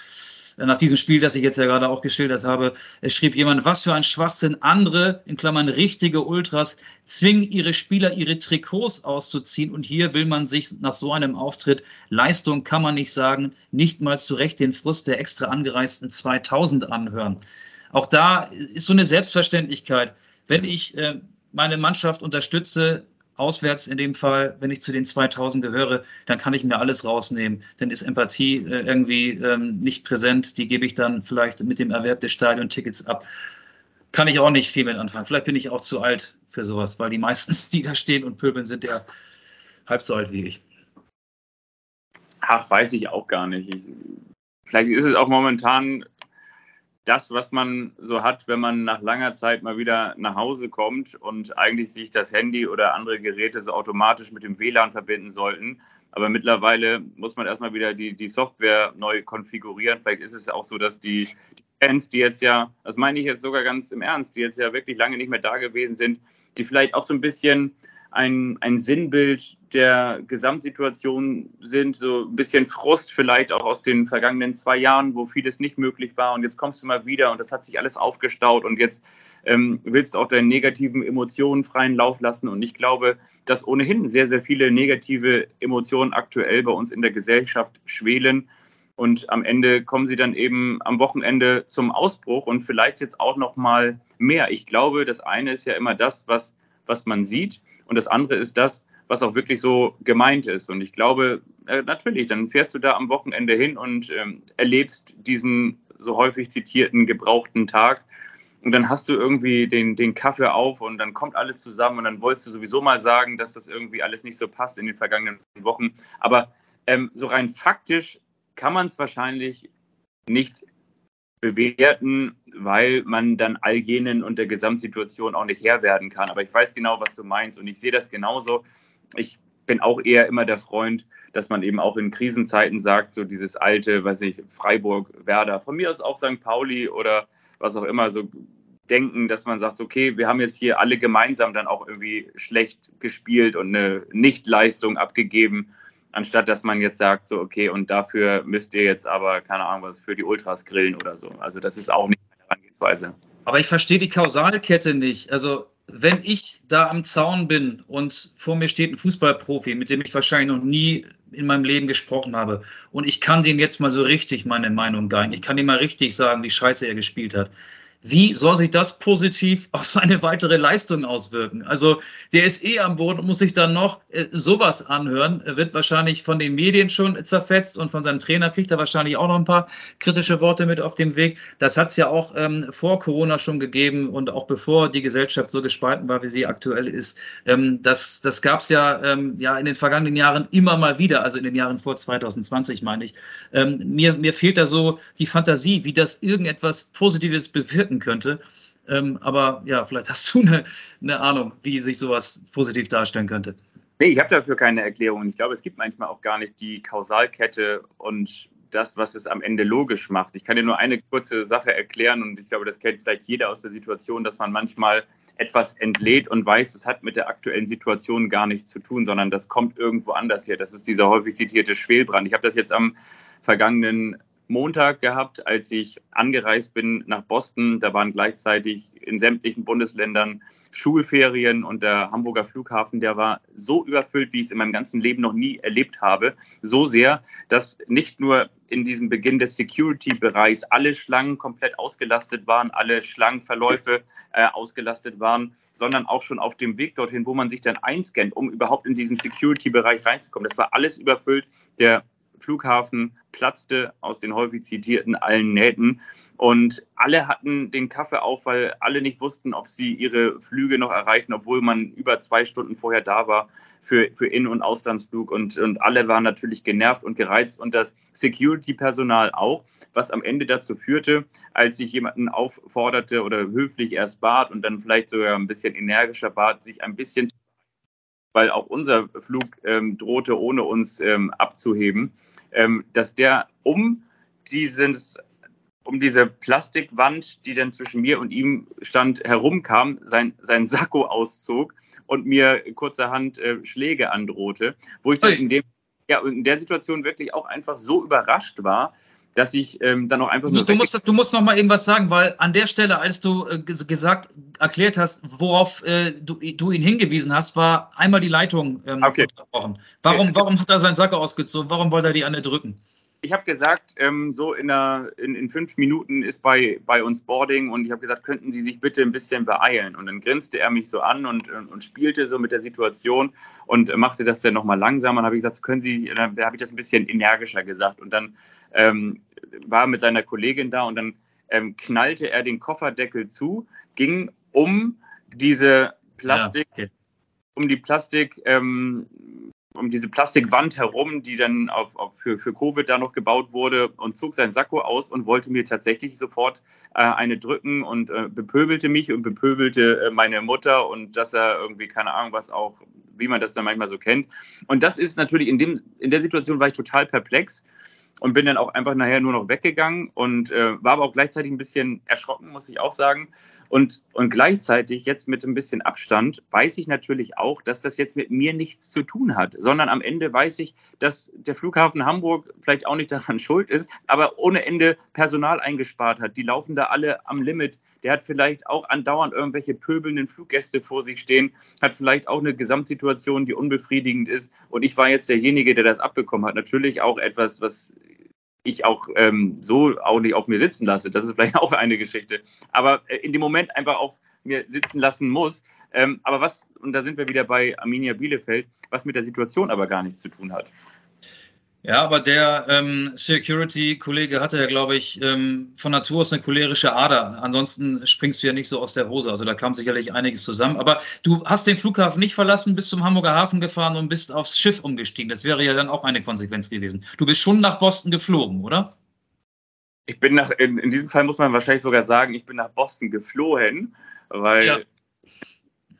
nach diesem Spiel, das ich jetzt ja gerade auch geschildert habe, schrieb jemand, was für ein Schwachsinn. Andere, in Klammern richtige Ultras, zwingen ihre Spieler, ihre Trikots auszuziehen. Und hier will man sich nach so einem Auftritt, Leistung kann man nicht sagen, nicht mal zu Recht den Frust der extra angereisten 2000 anhören. Auch da ist so eine Selbstverständlichkeit. Wenn ich äh, meine Mannschaft unterstütze, auswärts in dem Fall, wenn ich zu den 2000 gehöre, dann kann ich mir alles rausnehmen. Dann ist Empathie äh, irgendwie ähm, nicht präsent. Die gebe ich dann vielleicht mit dem Erwerb des Stadiontickets ab. Kann ich auch nicht viel mit anfangen. Vielleicht bin ich auch zu alt für sowas, weil die meisten, die da stehen und pöbeln, sind ja halb so alt wie ich. Ach, weiß ich auch gar nicht. Ich, vielleicht ist es auch momentan das, was man so hat, wenn man nach langer Zeit mal wieder nach Hause kommt und eigentlich sich das Handy oder andere Geräte so automatisch mit dem WLAN verbinden sollten. Aber mittlerweile muss man erstmal wieder die, die Software neu konfigurieren. Vielleicht ist es auch so, dass die, die Fans, die jetzt ja, das meine ich jetzt sogar ganz im Ernst, die jetzt ja wirklich lange nicht mehr da gewesen sind, die vielleicht auch so ein bisschen ein, ein Sinnbild der Gesamtsituation sind, so ein bisschen Frust vielleicht auch aus den vergangenen zwei Jahren, wo vieles nicht möglich war und jetzt kommst du mal wieder und das hat sich alles aufgestaut und jetzt ähm, willst du auch deine negativen Emotionen freien Lauf lassen und ich glaube, dass ohnehin sehr, sehr viele negative Emotionen aktuell bei uns in der Gesellschaft schwelen und am Ende kommen sie dann eben am Wochenende zum Ausbruch und vielleicht jetzt auch noch mal mehr. Ich glaube, das eine ist ja immer das, was, was man sieht und das andere ist das, was auch wirklich so gemeint ist. Und ich glaube, äh, natürlich, dann fährst du da am Wochenende hin und ähm, erlebst diesen so häufig zitierten gebrauchten Tag. Und dann hast du irgendwie den, den Kaffee auf und dann kommt alles zusammen und dann wolltest du sowieso mal sagen, dass das irgendwie alles nicht so passt in den vergangenen Wochen. Aber ähm, so rein faktisch kann man es wahrscheinlich nicht bewerten, weil man dann all jenen und der Gesamtsituation auch nicht Herr werden kann. Aber ich weiß genau, was du meinst und ich sehe das genauso. Ich bin auch eher immer der Freund, dass man eben auch in Krisenzeiten sagt, so dieses alte, weiß ich, Freiburg, Werder, von mir aus auch St. Pauli oder was auch immer, so denken, dass man sagt, okay, wir haben jetzt hier alle gemeinsam dann auch irgendwie schlecht gespielt und eine Nichtleistung abgegeben anstatt dass man jetzt sagt, so, okay, und dafür müsst ihr jetzt aber, keine Ahnung, was für die Ultras grillen oder so. Also das ist auch nicht meine Herangehensweise. Aber ich verstehe die Kausalkette nicht. Also wenn ich da am Zaun bin und vor mir steht ein Fußballprofi, mit dem ich wahrscheinlich noch nie in meinem Leben gesprochen habe, und ich kann dem jetzt mal so richtig meine Meinung geigen, ich kann ihm mal richtig sagen, wie scheiße er gespielt hat, wie soll sich das positiv auf seine weitere Leistung auswirken? Also der ist eh am Boden und muss sich dann noch äh, sowas anhören, er wird wahrscheinlich von den Medien schon zerfetzt und von seinem Trainer kriegt er wahrscheinlich auch noch ein paar kritische Worte mit auf dem Weg. Das hat es ja auch ähm, vor Corona schon gegeben und auch bevor die Gesellschaft so gespalten war, wie sie aktuell ist. Ähm, das das gab es ja, ähm, ja in den vergangenen Jahren immer mal wieder, also in den Jahren vor 2020 meine ich. Ähm, mir, mir fehlt da so die Fantasie, wie das irgendetwas Positives bewirkt wirken könnte. Ähm, aber ja, vielleicht hast du eine, eine Ahnung, wie sich sowas positiv darstellen könnte. Nee, ich habe dafür keine Erklärung. Ich glaube, es gibt manchmal auch gar nicht die Kausalkette und das, was es am Ende logisch macht. Ich kann dir nur eine kurze Sache erklären und ich glaube, das kennt vielleicht jeder aus der Situation, dass man manchmal etwas entlädt und weiß, es hat mit der aktuellen Situation gar nichts zu tun, sondern das kommt irgendwo anders her. Das ist dieser häufig zitierte Schwelbrand. Ich habe das jetzt am vergangenen Montag gehabt, als ich angereist bin nach Boston. Da waren gleichzeitig in sämtlichen Bundesländern Schulferien und der Hamburger Flughafen, der war so überfüllt, wie ich es in meinem ganzen Leben noch nie erlebt habe. So sehr, dass nicht nur in diesem Beginn des Security-Bereichs alle Schlangen komplett ausgelastet waren, alle Schlangenverläufe äh, ausgelastet waren, sondern auch schon auf dem Weg dorthin, wo man sich dann einscannt, um überhaupt in diesen Security-Bereich reinzukommen. Das war alles überfüllt. Der Flughafen platzte aus den häufig zitierten allen Nähten. Und alle hatten den Kaffee auf, weil alle nicht wussten, ob sie ihre Flüge noch erreichen, obwohl man über zwei Stunden vorher da war für, für In- und Auslandsflug. Und, und alle waren natürlich genervt und gereizt und das Security-Personal auch, was am Ende dazu führte, als sich jemanden aufforderte oder höflich erst bat und dann vielleicht sogar ein bisschen energischer bat, sich ein bisschen weil auch unser Flug ähm, drohte, ohne uns ähm, abzuheben, ähm, dass der um dieses um diese Plastikwand, die dann zwischen mir und ihm stand, herumkam, sein, sein Sakko auszog und mir kurzerhand äh, Schläge androhte, wo ich dann in, dem, ja, in der Situation wirklich auch einfach so überrascht war, dass ich ähm, dann auch einfach nur. Du, musst, du musst noch mal irgendwas sagen, weil an der Stelle, als du äh, gesagt, erklärt hast, worauf äh, du, du, ihn hingewiesen hast, war einmal die Leitung ähm, okay. unterbrochen. Warum, okay. warum hat er seinen Sack ausgezogen? Warum wollte er die eine drücken? Ich habe gesagt, ähm, so in, einer, in, in, fünf Minuten ist bei, bei uns Boarding und ich habe gesagt, könnten Sie sich bitte ein bisschen beeilen? Und dann grinste er mich so an und, und, und spielte so mit der Situation und machte das dann nochmal langsamer. Und habe ich gesagt, können Sie, dann habe ich das ein bisschen energischer gesagt. Und dann ähm, war mit seiner Kollegin da und dann ähm, knallte er den Kofferdeckel zu, ging um diese Plastik, ja, okay. um die Plastik, ähm, um diese Plastikwand herum, die dann auf, auf für, für Covid da noch gebaut wurde und zog sein Sakko aus und wollte mir tatsächlich sofort äh, eine drücken und äh, bepöbelte mich und bepöbelte äh, meine Mutter und dass er irgendwie, keine Ahnung, was auch, wie man das dann manchmal so kennt. Und das ist natürlich, in, dem, in der Situation war ich total perplex und bin dann auch einfach nachher nur noch weggegangen und äh, war aber auch gleichzeitig ein bisschen erschrocken, muss ich auch sagen. Und, und gleichzeitig jetzt mit ein bisschen Abstand weiß ich natürlich auch, dass das jetzt mit mir nichts zu tun hat, sondern am Ende weiß ich, dass der Flughafen Hamburg vielleicht auch nicht daran schuld ist, aber ohne Ende Personal eingespart hat. Die laufen da alle am Limit. Der hat vielleicht auch andauernd irgendwelche pöbelnden Fluggäste vor sich stehen, hat vielleicht auch eine Gesamtsituation, die unbefriedigend ist. Und ich war jetzt derjenige, der das abbekommen hat. Natürlich auch etwas, was ich auch ähm, so auch nicht auf mir sitzen lasse. Das ist vielleicht auch eine Geschichte. Aber äh, in dem Moment einfach auf mir sitzen lassen muss. Ähm, aber was, und da sind wir wieder bei Arminia Bielefeld, was mit der Situation aber gar nichts zu tun hat. Ja, aber der ähm, Security-Kollege hatte ja, glaube ich, ähm, von Natur aus eine cholerische Ader. Ansonsten springst du ja nicht so aus der Hose. Also da kam sicherlich einiges zusammen. Aber du hast den Flughafen nicht verlassen, bist zum Hamburger Hafen gefahren und bist aufs Schiff umgestiegen. Das wäre ja dann auch eine Konsequenz gewesen. Du bist schon nach Boston geflogen, oder? Ich bin nach, in, in diesem Fall muss man wahrscheinlich sogar sagen, ich bin nach Boston geflohen, weil ja.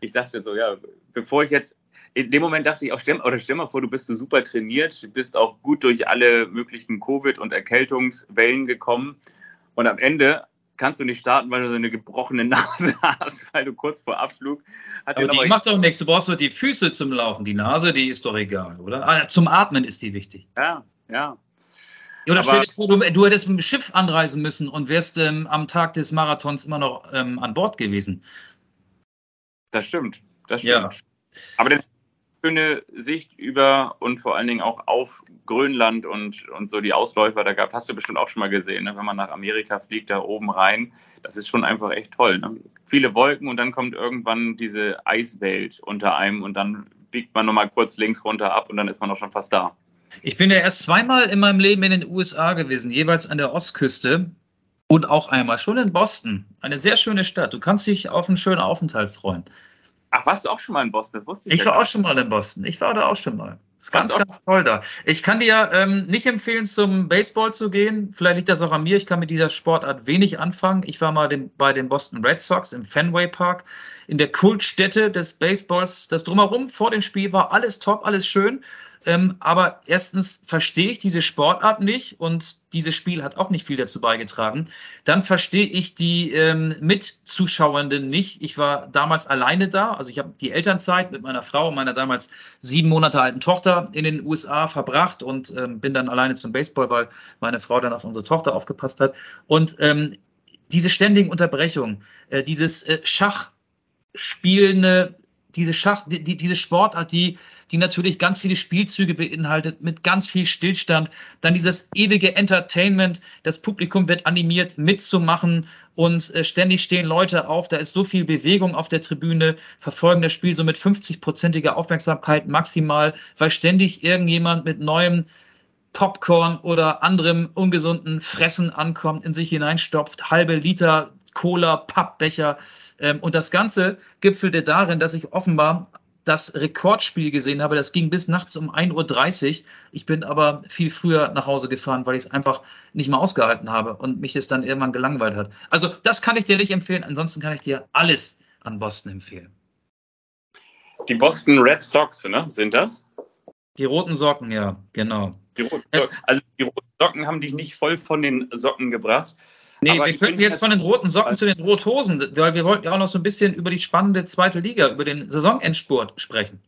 ich dachte so, ja, bevor ich jetzt in dem Moment dachte ich auch, stell, oder stell mal vor, du bist so super trainiert, bist auch gut durch alle möglichen Covid- und Erkältungswellen gekommen und am Ende kannst du nicht starten, weil du so eine gebrochene Nase hast, weil du kurz vor Abflug Aber die macht doch nichts. Du brauchst doch die Füße zum Laufen. Die Nase, die ist doch egal, oder? Ah, zum Atmen ist die wichtig. Ja, ja. Oder stell dir vor, du, du, hättest mit dem Schiff anreisen müssen und wärst ähm, am Tag des Marathons immer noch ähm, an Bord gewesen. Das stimmt, das stimmt. Ja. Aber den schöne Sicht über und vor allen Dingen auch auf Grönland und, und so die Ausläufer. Da gab, hast du bestimmt auch schon mal gesehen, ne? wenn man nach Amerika fliegt, da oben rein. Das ist schon einfach echt toll. Ne? Viele Wolken und dann kommt irgendwann diese Eiswelt unter einem und dann biegt man nochmal kurz links runter ab und dann ist man auch schon fast da. Ich bin ja erst zweimal in meinem Leben in den USA gewesen, jeweils an der Ostküste und auch einmal schon in Boston. Eine sehr schöne Stadt. Du kannst dich auf einen schönen Aufenthalt freuen. Ach, warst du auch schon mal in Boston? Das wusste ich. Ich ja war auch schon mal in Boston. Ich war da auch schon mal. Das ist ganz, ganz toll da. Ich kann dir ähm, nicht empfehlen, zum Baseball zu gehen. Vielleicht liegt das auch an mir. Ich kann mit dieser Sportart wenig anfangen. Ich war mal den, bei den Boston Red Sox im Fenway Park, in der Kultstätte des Baseballs. Das drumherum vor dem Spiel war alles top, alles schön. Ähm, aber erstens verstehe ich diese Sportart nicht und dieses Spiel hat auch nicht viel dazu beigetragen. Dann verstehe ich die ähm, Mitzuschauenden nicht. Ich war damals alleine da. Also ich habe die Elternzeit mit meiner Frau und meiner damals sieben Monate alten Tochter in den USA verbracht und ähm, bin dann alleine zum Baseball, weil meine Frau dann auf unsere Tochter aufgepasst hat. Und ähm, diese ständigen Unterbrechungen, äh, dieses äh, Schachspielende diese Schach, die, diese Sportart, die, die natürlich ganz viele Spielzüge beinhaltet, mit ganz viel Stillstand, dann dieses ewige Entertainment, das Publikum wird animiert mitzumachen und äh, ständig stehen Leute auf, da ist so viel Bewegung auf der Tribüne, verfolgen das Spiel so mit 50-prozentiger Aufmerksamkeit maximal, weil ständig irgendjemand mit neuem Popcorn oder anderem ungesunden Fressen ankommt, in sich hineinstopft, halbe Liter Cola, Pappbecher. Ähm, und das Ganze gipfelte darin, dass ich offenbar das Rekordspiel gesehen habe. Das ging bis nachts um 1.30 Uhr. Ich bin aber viel früher nach Hause gefahren, weil ich es einfach nicht mehr ausgehalten habe und mich das dann irgendwann gelangweilt hat. Also das kann ich dir nicht empfehlen. Ansonsten kann ich dir alles an Boston empfehlen. Die Boston Red Sox, ne? Sind das? Die roten Socken, ja, genau. Die roten Socken, also die roten Socken haben dich nicht voll von den Socken gebracht. Nee, Aber wir könnten jetzt von den roten Socken zu den Rothosen, weil wir wollten ja auch noch so ein bisschen über die spannende zweite Liga, über den Saisonendspurt sprechen.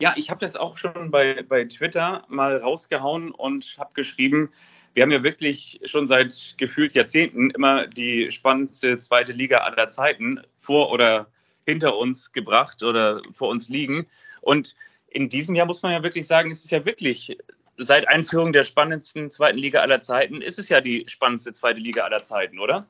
Ja, ich habe das auch schon bei, bei Twitter mal rausgehauen und habe geschrieben, wir haben ja wirklich schon seit gefühlt Jahrzehnten immer die spannendste zweite Liga aller Zeiten vor oder hinter uns gebracht oder vor uns liegen. Und in diesem Jahr muss man ja wirklich sagen, es ist ja wirklich seit Einführung der spannendsten zweiten Liga aller Zeiten, ist es ja die spannendste zweite Liga aller Zeiten, oder?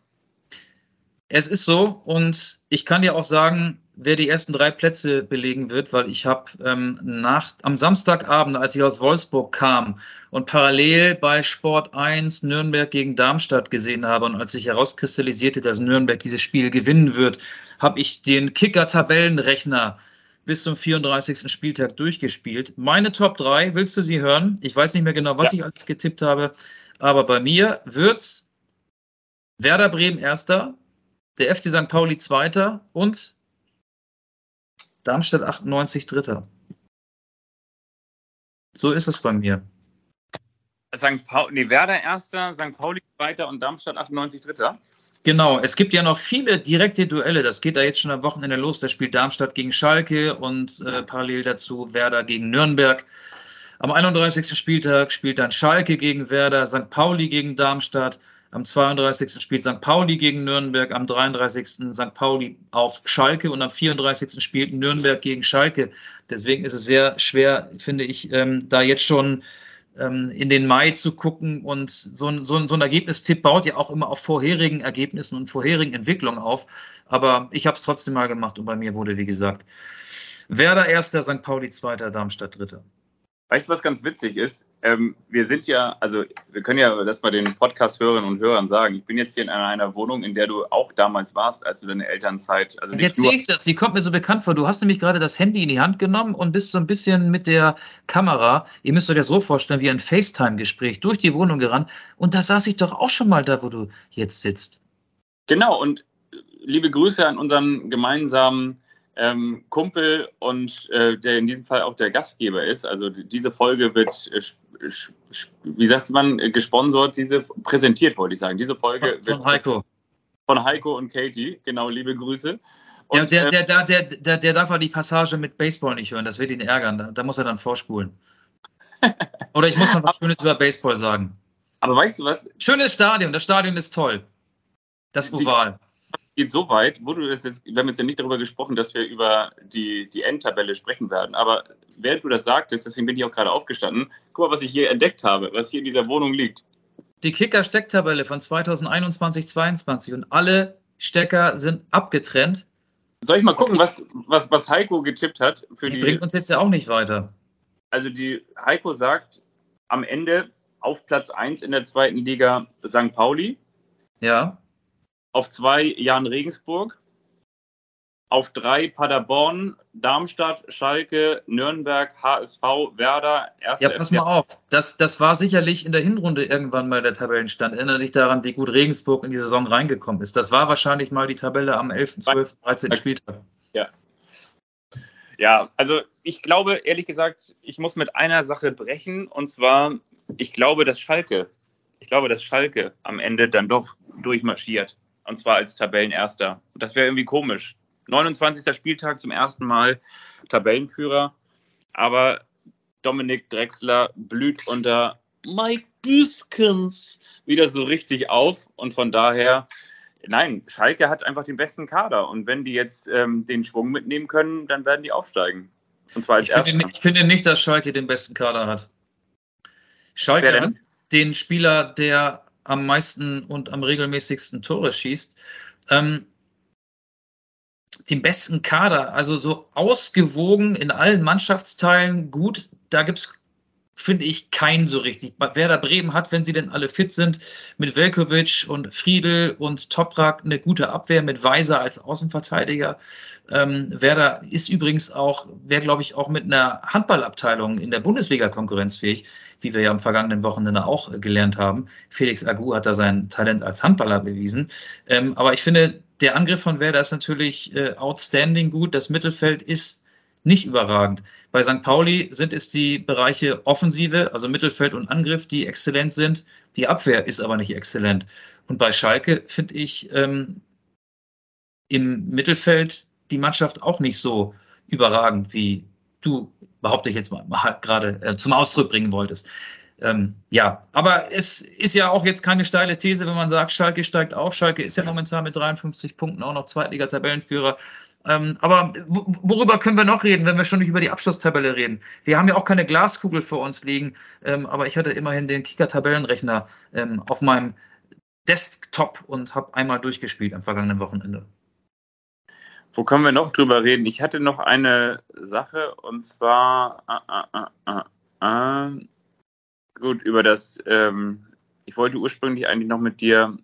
Es ist so und ich kann dir auch sagen, wer die ersten drei Plätze belegen wird, weil ich habe ähm, am Samstagabend, als ich aus Wolfsburg kam und parallel bei Sport 1 Nürnberg gegen Darmstadt gesehen habe und als sich herauskristallisierte, dass Nürnberg dieses Spiel gewinnen wird, habe ich den Kicker-Tabellenrechner bis zum 34. Spieltag durchgespielt. Meine Top 3, willst du sie hören? Ich weiß nicht mehr genau, was ja. ich alles getippt habe, aber bei mir wird Werder Bremen erster, der FC St. Pauli zweiter und Darmstadt 98 dritter. So ist es bei mir. St. Pauli, nee, Werder erster, St. Pauli zweiter und Darmstadt 98 dritter. Genau, es gibt ja noch viele direkte Duelle. Das geht da jetzt schon am Wochenende los. Da spielt Darmstadt gegen Schalke und äh, parallel dazu Werder gegen Nürnberg. Am 31. Spieltag spielt dann Schalke gegen Werder, St. Pauli gegen Darmstadt. Am 32. spielt St. Pauli gegen Nürnberg, am 33. St. Pauli auf Schalke und am 34. spielt Nürnberg gegen Schalke. Deswegen ist es sehr schwer, finde ich, ähm, da jetzt schon ähm, in den Mai zu gucken. Und so ein, so, ein, so ein Ergebnistipp baut ja auch immer auf vorherigen Ergebnissen und vorherigen Entwicklungen auf. Aber ich habe es trotzdem mal gemacht und bei mir wurde, wie gesagt, Werder erster, St. Pauli zweiter, Darmstadt dritter. Weißt du, was ganz witzig ist? Ähm, wir sind ja, also wir können ja das bei den Podcast-Hörerinnen und Hörern sagen. Ich bin jetzt hier in einer, einer, Wohnung, in der du auch damals warst, als du deine Elternzeit. Also jetzt sehe ich das, die kommt mir so bekannt vor. Du hast nämlich gerade das Handy in die Hand genommen und bist so ein bisschen mit der Kamera, ihr müsst euch das so vorstellen, wie ein FaceTime-Gespräch durch die Wohnung gerannt. Und da saß ich doch auch schon mal da, wo du jetzt sitzt. Genau, und liebe Grüße an unseren gemeinsamen ähm, Kumpel und äh, der in diesem Fall auch der Gastgeber ist. Also diese Folge wird, äh, wie sagt man, gesponsert, diese präsentiert, wollte ich sagen. Diese Folge von, von Heiko. Von Heiko und Katie, genau, liebe Grüße. Und, der, der, der, der, der, der darf aber die Passage mit Baseball nicht hören, das wird ihn ärgern. Da, da muss er dann vorspulen. Oder ich muss noch was Schönes über Baseball sagen. Aber weißt du was? Schönes Stadion, das Stadion ist toll. Das Oval geht so weit, wo du das jetzt, wir haben jetzt ja nicht darüber gesprochen, dass wir über die, die Endtabelle sprechen werden, aber während du das sagtest, deswegen bin ich auch gerade aufgestanden, guck mal, was ich hier entdeckt habe, was hier in dieser Wohnung liegt. Die Kicker-Stecktabelle von 2021-22 und alle Stecker sind abgetrennt. Soll ich mal gucken, was, was, was Heiko getippt hat? Für die, die bringt uns jetzt ja auch nicht weiter. Also die Heiko sagt am Ende auf Platz 1 in der zweiten Liga St. Pauli. Ja. Auf zwei Jan Regensburg. Auf drei Paderborn, Darmstadt, Schalke, Nürnberg, HSV, Werder. Erste ja, pass mal auf. Das, das war sicherlich in der Hinrunde irgendwann mal der Tabellenstand. Erinnere dich daran, wie gut Regensburg in die Saison reingekommen ist. Das war wahrscheinlich mal die Tabelle am 11., 12., 13. Spieltag. Ja. Ja, also ich glaube, ehrlich gesagt, ich muss mit einer Sache brechen. Und zwar, ich glaube, dass Schalke, ich glaube, dass Schalke am Ende dann doch durchmarschiert und zwar als Tabellenerster. Das wäre irgendwie komisch. 29. Spieltag zum ersten Mal Tabellenführer, aber Dominik Drexler blüht unter Mike Büskens wieder so richtig auf und von daher, nein, Schalke hat einfach den besten Kader und wenn die jetzt ähm, den Schwung mitnehmen können, dann werden die aufsteigen. Und zwar als ich finde, ich finde nicht, dass Schalke den besten Kader hat. Schalke hat den Spieler, der am meisten und am regelmäßigsten Tore schießt. Ähm, den besten Kader, also so ausgewogen in allen Mannschaftsteilen gut, da gibt es finde ich, kein so richtig. Werder Bremen hat, wenn sie denn alle fit sind, mit Velkovic und Friedel und Toprak eine gute Abwehr mit Weiser als Außenverteidiger. Ähm, Werder ist übrigens auch, wäre glaube ich auch mit einer Handballabteilung in der Bundesliga konkurrenzfähig, wie wir ja am vergangenen Wochenende auch gelernt haben. Felix Agu hat da sein Talent als Handballer bewiesen. Ähm, aber ich finde, der Angriff von Werder ist natürlich äh, outstanding gut. Das Mittelfeld ist nicht überragend. Bei St. Pauli sind es die Bereiche Offensive, also Mittelfeld und Angriff, die exzellent sind. Die Abwehr ist aber nicht exzellent. Und bei Schalke finde ich ähm, im Mittelfeld die Mannschaft auch nicht so überragend, wie du, behaupte ich jetzt mal, gerade äh, zum Ausdruck bringen wolltest. Ähm, ja, aber es ist ja auch jetzt keine steile These, wenn man sagt, Schalke steigt auf. Schalke ist ja momentan mit 53 Punkten auch noch Zweitliga-Tabellenführer. Ähm, aber worüber können wir noch reden, wenn wir schon nicht über die Abschlusstabelle reden? Wir haben ja auch keine Glaskugel vor uns liegen, ähm, aber ich hatte immerhin den Kicker-Tabellenrechner ähm, auf meinem Desktop und habe einmal durchgespielt am vergangenen Wochenende. Wo können wir noch drüber reden? Ich hatte noch eine Sache und zwar äh, äh, äh, gut über das. Ähm, ich wollte ursprünglich eigentlich noch mit dir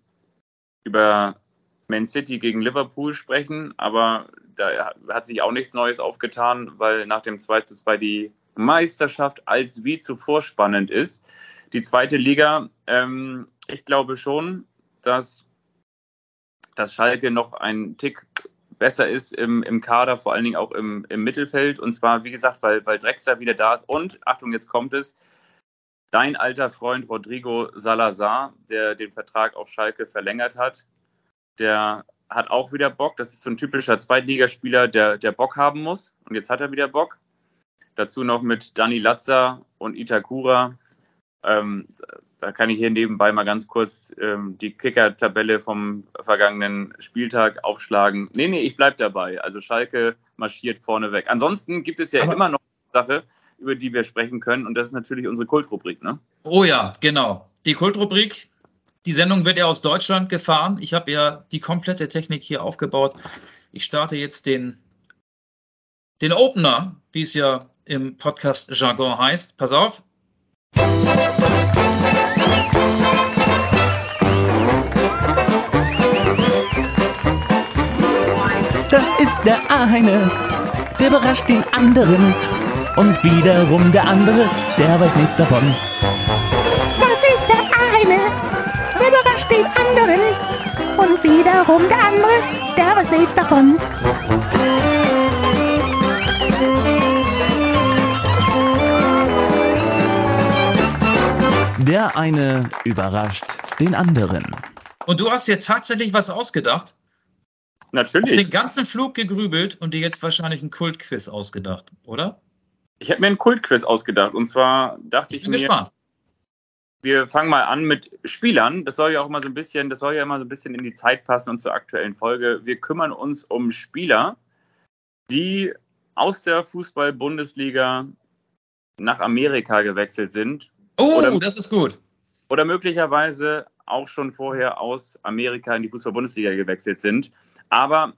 über Man City gegen Liverpool sprechen, aber da hat sich auch nichts Neues aufgetan, weil nach dem 2-2 die Meisterschaft als wie zuvor spannend ist. Die zweite Liga, ähm, ich glaube schon, dass, dass Schalke noch ein Tick besser ist im, im Kader, vor allen Dingen auch im, im Mittelfeld. Und zwar, wie gesagt, weil, weil Drexler wieder da ist. Und, Achtung, jetzt kommt es, dein alter Freund Rodrigo Salazar, der den Vertrag auf Schalke verlängert hat, der hat auch wieder Bock. Das ist so ein typischer Zweitligaspieler, der, der Bock haben muss. Und jetzt hat er wieder Bock. Dazu noch mit Dani Latza und Itakura. Ähm, da kann ich hier nebenbei mal ganz kurz ähm, die Kicker-Tabelle vom vergangenen Spieltag aufschlagen. Nee, nee, ich bleibe dabei. Also Schalke marschiert vorne weg. Ansonsten gibt es ja Aber immer noch eine Sache, über die wir sprechen können. Und das ist natürlich unsere Kultrubrik, ne? Oh ja, genau. Die Kultrubrik, die Sendung wird ja aus Deutschland gefahren. Ich habe ja die komplette Technik hier aufgebaut. Ich starte jetzt den, den Opener, wie es ja im Podcast-Jargon heißt. Pass auf. Das ist der eine, der überrascht den anderen. Und wiederum der andere, der weiß nichts davon. Wiederum der andere, der weiß nichts davon. Der eine überrascht den anderen. Und du hast dir tatsächlich was ausgedacht? Natürlich. Du hast den ganzen Flug gegrübelt und dir jetzt wahrscheinlich ein Kultquiz ausgedacht, oder? Ich habe mir ein Kultquiz ausgedacht. Und zwar dachte ich, ich bin mir, gespannt wir fangen mal an mit Spielern. Das soll ja auch immer so ein bisschen, das soll ja immer so ein bisschen in die Zeit passen und zur aktuellen Folge. Wir kümmern uns um Spieler, die aus der Fußball-Bundesliga nach Amerika gewechselt sind. Oh, oder, das ist gut. Oder möglicherweise auch schon vorher aus Amerika in die Fußball-Bundesliga gewechselt sind. Aber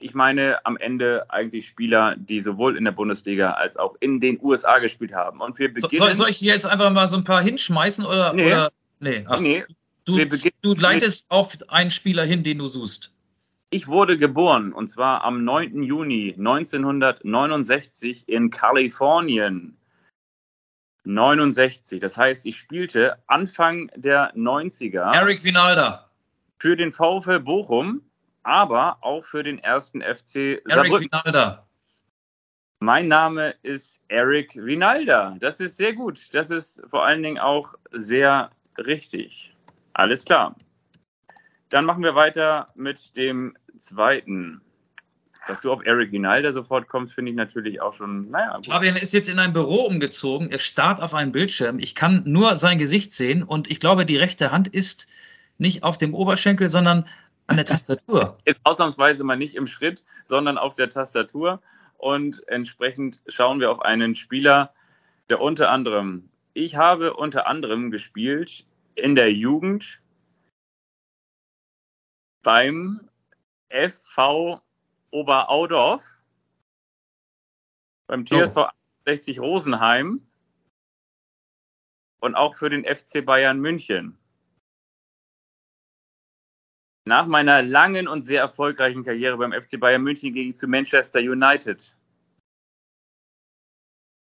ich meine am Ende eigentlich Spieler, die sowohl in der Bundesliga als auch in den USA gespielt haben. Und wir beginnen. Soll, soll ich jetzt einfach mal so ein paar hinschmeißen oder? Nee. Oder, nee. Ach, nee. Du, du leitest auf einen Spieler hin, den du suchst. Ich wurde geboren und zwar am 9. Juni 1969 in Kalifornien. 69. Das heißt, ich spielte Anfang der 90er. Eric Vinalda. Für den VfL Bochum aber auch für den ersten FC Saarbrücken. Eric Vinalda. Mein Name ist Eric Vinalda. Das ist sehr gut. Das ist vor allen Dingen auch sehr richtig. Alles klar. Dann machen wir weiter mit dem zweiten. Dass du auf Eric Vinalda sofort kommst, finde ich natürlich auch schon, naja. Gut. Fabian ist jetzt in ein Büro umgezogen. Er starrt auf einen Bildschirm. Ich kann nur sein Gesicht sehen und ich glaube, die rechte Hand ist nicht auf dem Oberschenkel, sondern an der Tastatur. Ist ausnahmsweise mal nicht im Schritt, sondern auf der Tastatur. Und entsprechend schauen wir auf einen Spieler, der unter anderem, ich habe unter anderem gespielt in der Jugend beim FV Oberaudorf, beim TSV oh. 60 Rosenheim und auch für den FC Bayern München. Nach meiner langen und sehr erfolgreichen Karriere beim FC Bayern München ging ich zu Manchester United.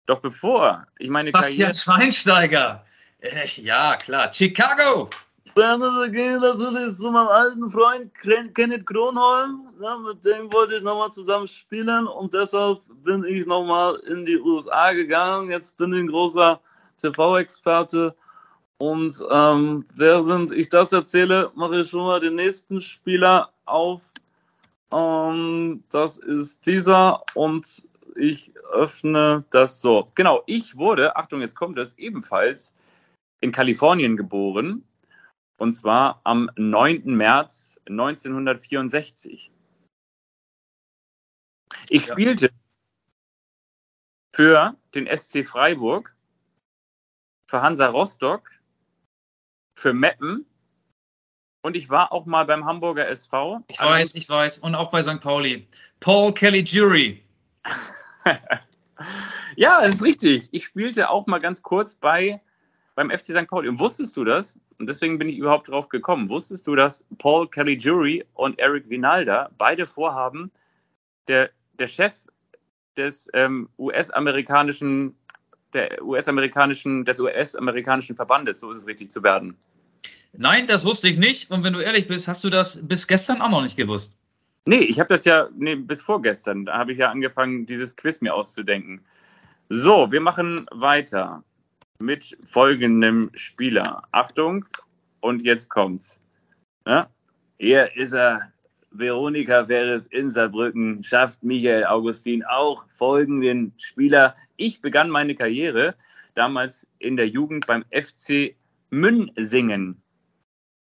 Doch bevor ich meine Bastian Karriere. Schweinsteiger. Äh, ja, klar. Chicago. Dann geht natürlich zu meinem alten Freund Ken- Kenneth Kronholm. Ja, mit dem wollte ich nochmal zusammen spielen und deshalb bin ich nochmal in die USA gegangen. Jetzt bin ich ein großer TV-Experte und ähm, während ich das erzähle, mache ich schon mal den nächsten Spieler auf. Ähm, das ist dieser und ich öffne das so. Genau, ich wurde, Achtung, jetzt kommt es, ebenfalls in Kalifornien geboren. Und zwar am 9. März 1964. Ich Ja. spielte für den SC Freiburg, für Hansa Rostock, für Meppen und ich war auch mal beim Hamburger SV. Ich weiß, ich weiß. Und auch bei St. Pauli. Paul Kelly Jury. Ja, das ist richtig. Ich spielte auch mal ganz kurz bei, beim FC St. Pauli. Und wusstest du das? Und deswegen bin ich überhaupt drauf gekommen. Wusstest du, dass Paul Kelly Jury und Eric Vinalda beide vorhaben, der, der Chef des ähm, US-amerikanischen, der US-amerikanischen, des US-amerikanischen Verbandes, so ist es richtig zu werden. Nein, das wusste ich nicht. Und wenn du ehrlich bist, hast du das bis gestern auch noch nicht gewusst. Nee, ich habe das ja nee, bis vorgestern. Da habe ich ja angefangen, dieses Quiz mir auszudenken. So, wir machen weiter mit folgendem Spieler. Achtung, und jetzt kommt's. Ja? Hier ist er. Veronika Ferres in Saarbrücken schafft Michael Augustin auch folgenden Spieler. Ich begann meine Karriere damals in der Jugend beim FC Münsingen.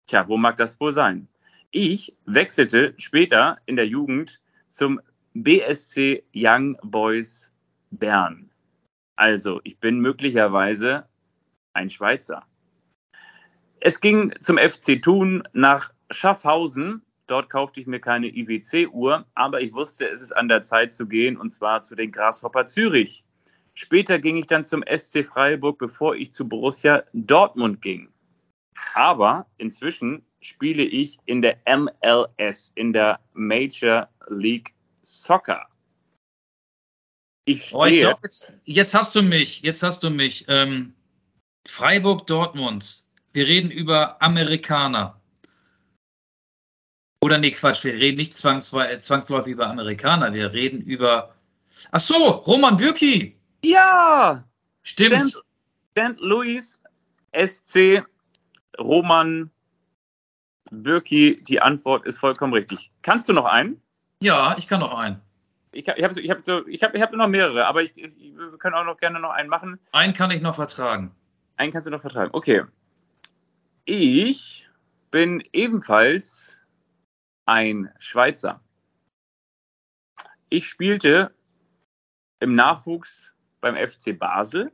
Tja, wo mag das wohl sein? Ich wechselte später in der Jugend zum BSC Young Boys Bern. Also, ich bin möglicherweise ein Schweizer. Es ging zum FC Thun nach Schaffhausen. Dort kaufte ich mir keine IWC-Uhr, aber ich wusste, es ist an der Zeit zu gehen und zwar zu den Grasshopper Zürich. Später ging ich dann zum SC Freiburg, bevor ich zu Borussia Dortmund ging. Aber inzwischen spiele ich in der MLS, in der Major League Soccer. Ich Oh, ich stehe, glaub, jetzt, jetzt hast du mich. Jetzt hast du mich. Ähm, Freiburg, Dortmund. Wir reden über Amerikaner. Oder nee, Quatsch, wir reden nicht äh, zwangsläufig über Amerikaner. Wir reden über. Ach so, Roman Bürki. ja, Stimmt. St. St. Louis SC Roman Birki, die Antwort ist vollkommen richtig. Kannst du noch einen? Ja, ich kann noch einen. Ich habe ich hab, so, ich hab, ich hab noch mehrere, aber ich, ich, wir können auch noch gerne noch einen machen. Einen kann ich noch vertragen. Einen kannst du noch vertreiben. Okay. Ich bin ebenfalls ein Schweizer. Ich spielte im Nachwuchs beim FC Basel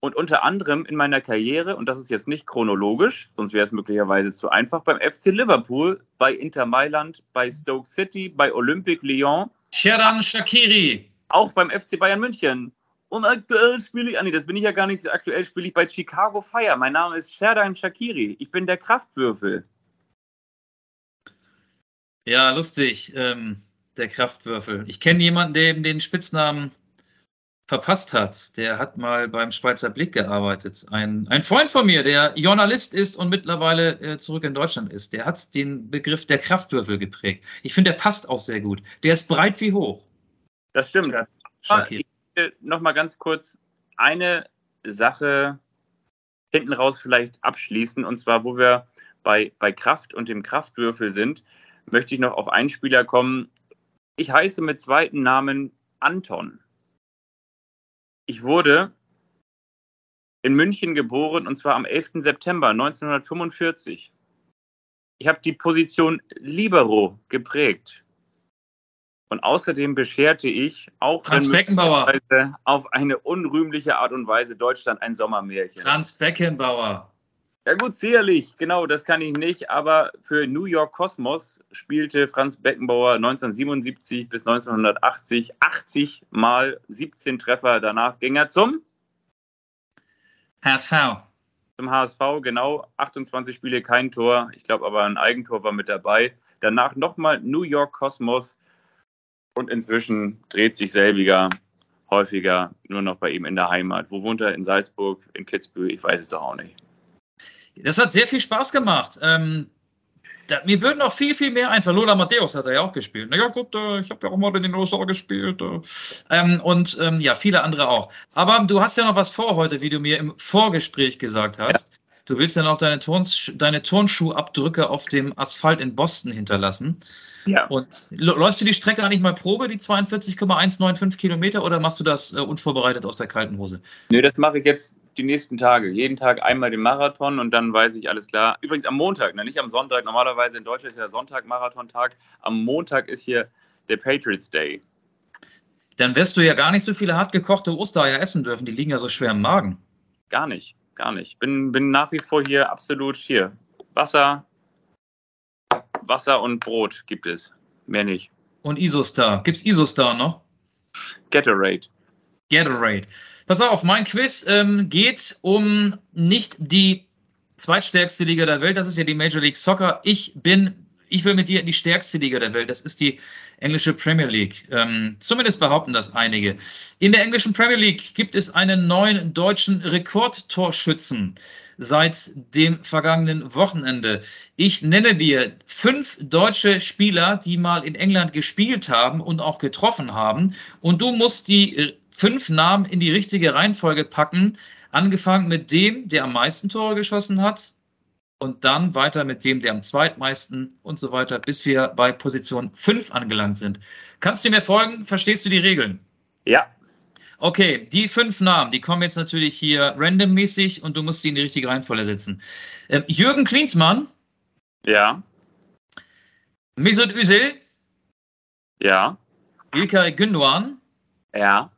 und unter anderem in meiner Karriere, und das ist jetzt nicht chronologisch, sonst wäre es möglicherweise zu einfach, beim FC Liverpool, bei Inter Mailand, bei Stoke City, bei Olympique Lyon, Sherdan Shakiri. auch beim FC Bayern München. Und aktuell spiele ich, ah nee, das bin ich ja gar nicht, aktuell spiele ich bei Chicago Fire. Mein Name ist Sherdan Shakiri. Ich bin der Kraftwürfel. Ja, lustig. Ähm, der Kraftwürfel. Ich kenne jemanden, der eben den Spitznamen verpasst hat. Der hat mal beim Schweizer Blick gearbeitet. Ein, ein Freund von mir, der Journalist ist und mittlerweile äh, zurück in Deutschland ist, der hat den Begriff der Kraftwürfel geprägt. Ich finde, der passt auch sehr gut. Der ist breit wie hoch. Das stimmt. Shakiri. Noch mal ganz kurz eine Sache hinten raus vielleicht abschließen. Und zwar, wo wir bei, bei Kraft und dem Kraftwürfel sind, möchte ich noch auf einen Spieler kommen. Ich heiße mit zweiten Namen Anton. Ich wurde in München geboren und zwar am 11. September 1945. Ich habe die Position Libero geprägt. Und außerdem bescherte ich auch Franz Beckenbauer. auf eine unrühmliche Art und Weise Deutschland ein Sommermärchen. Franz Beckenbauer. Ja gut, sicherlich, genau, das kann ich nicht, aber für New York Cosmos spielte Franz Beckenbauer 1977 bis 1980 80 mal 17 Treffer, danach ging er zum HSV. Zum HSV, genau, 28 Spiele, kein Tor. Ich glaube aber ein Eigentor war mit dabei. Danach nochmal New York Cosmos und inzwischen dreht sich selbiger häufiger nur noch bei ihm in der Heimat. Wo wohnt er? In Salzburg, in Kitzbühel? Ich weiß es doch auch nicht. Das hat sehr viel Spaß gemacht. Ähm, da, mir würden noch viel, viel mehr einfallen. Lola Matthäus hat er ja auch gespielt. Naja, gut, äh, ich habe ja auch mal in den USA gespielt. Äh. Ähm, und ähm, ja, viele andere auch. Aber du hast ja noch was vor heute, wie du mir im Vorgespräch gesagt hast. Du willst ja noch deine, Turns deine Turnschuhabdrücke auf dem Asphalt in Boston hinterlassen. Ja. Und läufst du die Strecke eigentlich mal Probe, die 42,195 Kilometer, oder machst du das äh, unvorbereitet aus der kalten Hose? Nö, das mache ich jetzt die nächsten Tage. Jeden Tag einmal den Marathon und dann weiß ich alles klar. Übrigens am Montag, ne, nicht am Sonntag. Normalerweise in Deutschland ist ja Sonntag Marathontag. Am Montag ist hier der Patriots Day. Dann wirst du ja gar nicht so viele hart gekochte Ostereier essen dürfen. Die liegen ja so schwer im Magen. Gar nicht, gar nicht. Bin, bin nach wie vor hier absolut hier. Wasser, Wasser und Brot gibt es. Mehr nicht. Und Isostar. Gibt es Isostar noch? Gatorade. Gatorade. Pass auf, mein Quiz ähm, geht um nicht die zweitstärkste Liga der Welt, das ist ja die Major League Soccer. Ich bin ich will mit dir in die stärkste Liga der Welt. Das ist die englische Premier League. Ähm, zumindest behaupten das einige. In der englischen Premier League gibt es einen neuen deutschen Rekordtorschützen seit dem vergangenen Wochenende. Ich nenne dir fünf deutsche Spieler, die mal in England gespielt haben und auch getroffen haben. Und du musst die äh, fünf Namen in die richtige Reihenfolge packen. Angefangen mit dem, der am meisten Tore geschossen hat, und dann weiter mit dem, der am zweitmeisten und so weiter, bis wir bei Position 5 angelangt sind. Kannst du mir folgen? Verstehst du die Regeln? Ja. Okay, die fünf Namen, die kommen jetzt natürlich hier randommäßig und du musst sie in die richtige Reihenfolge setzen. Ähm, Jürgen Klinsmann. Ja. Mesut Özil. Ja. İlkay Gündoğan. Ja.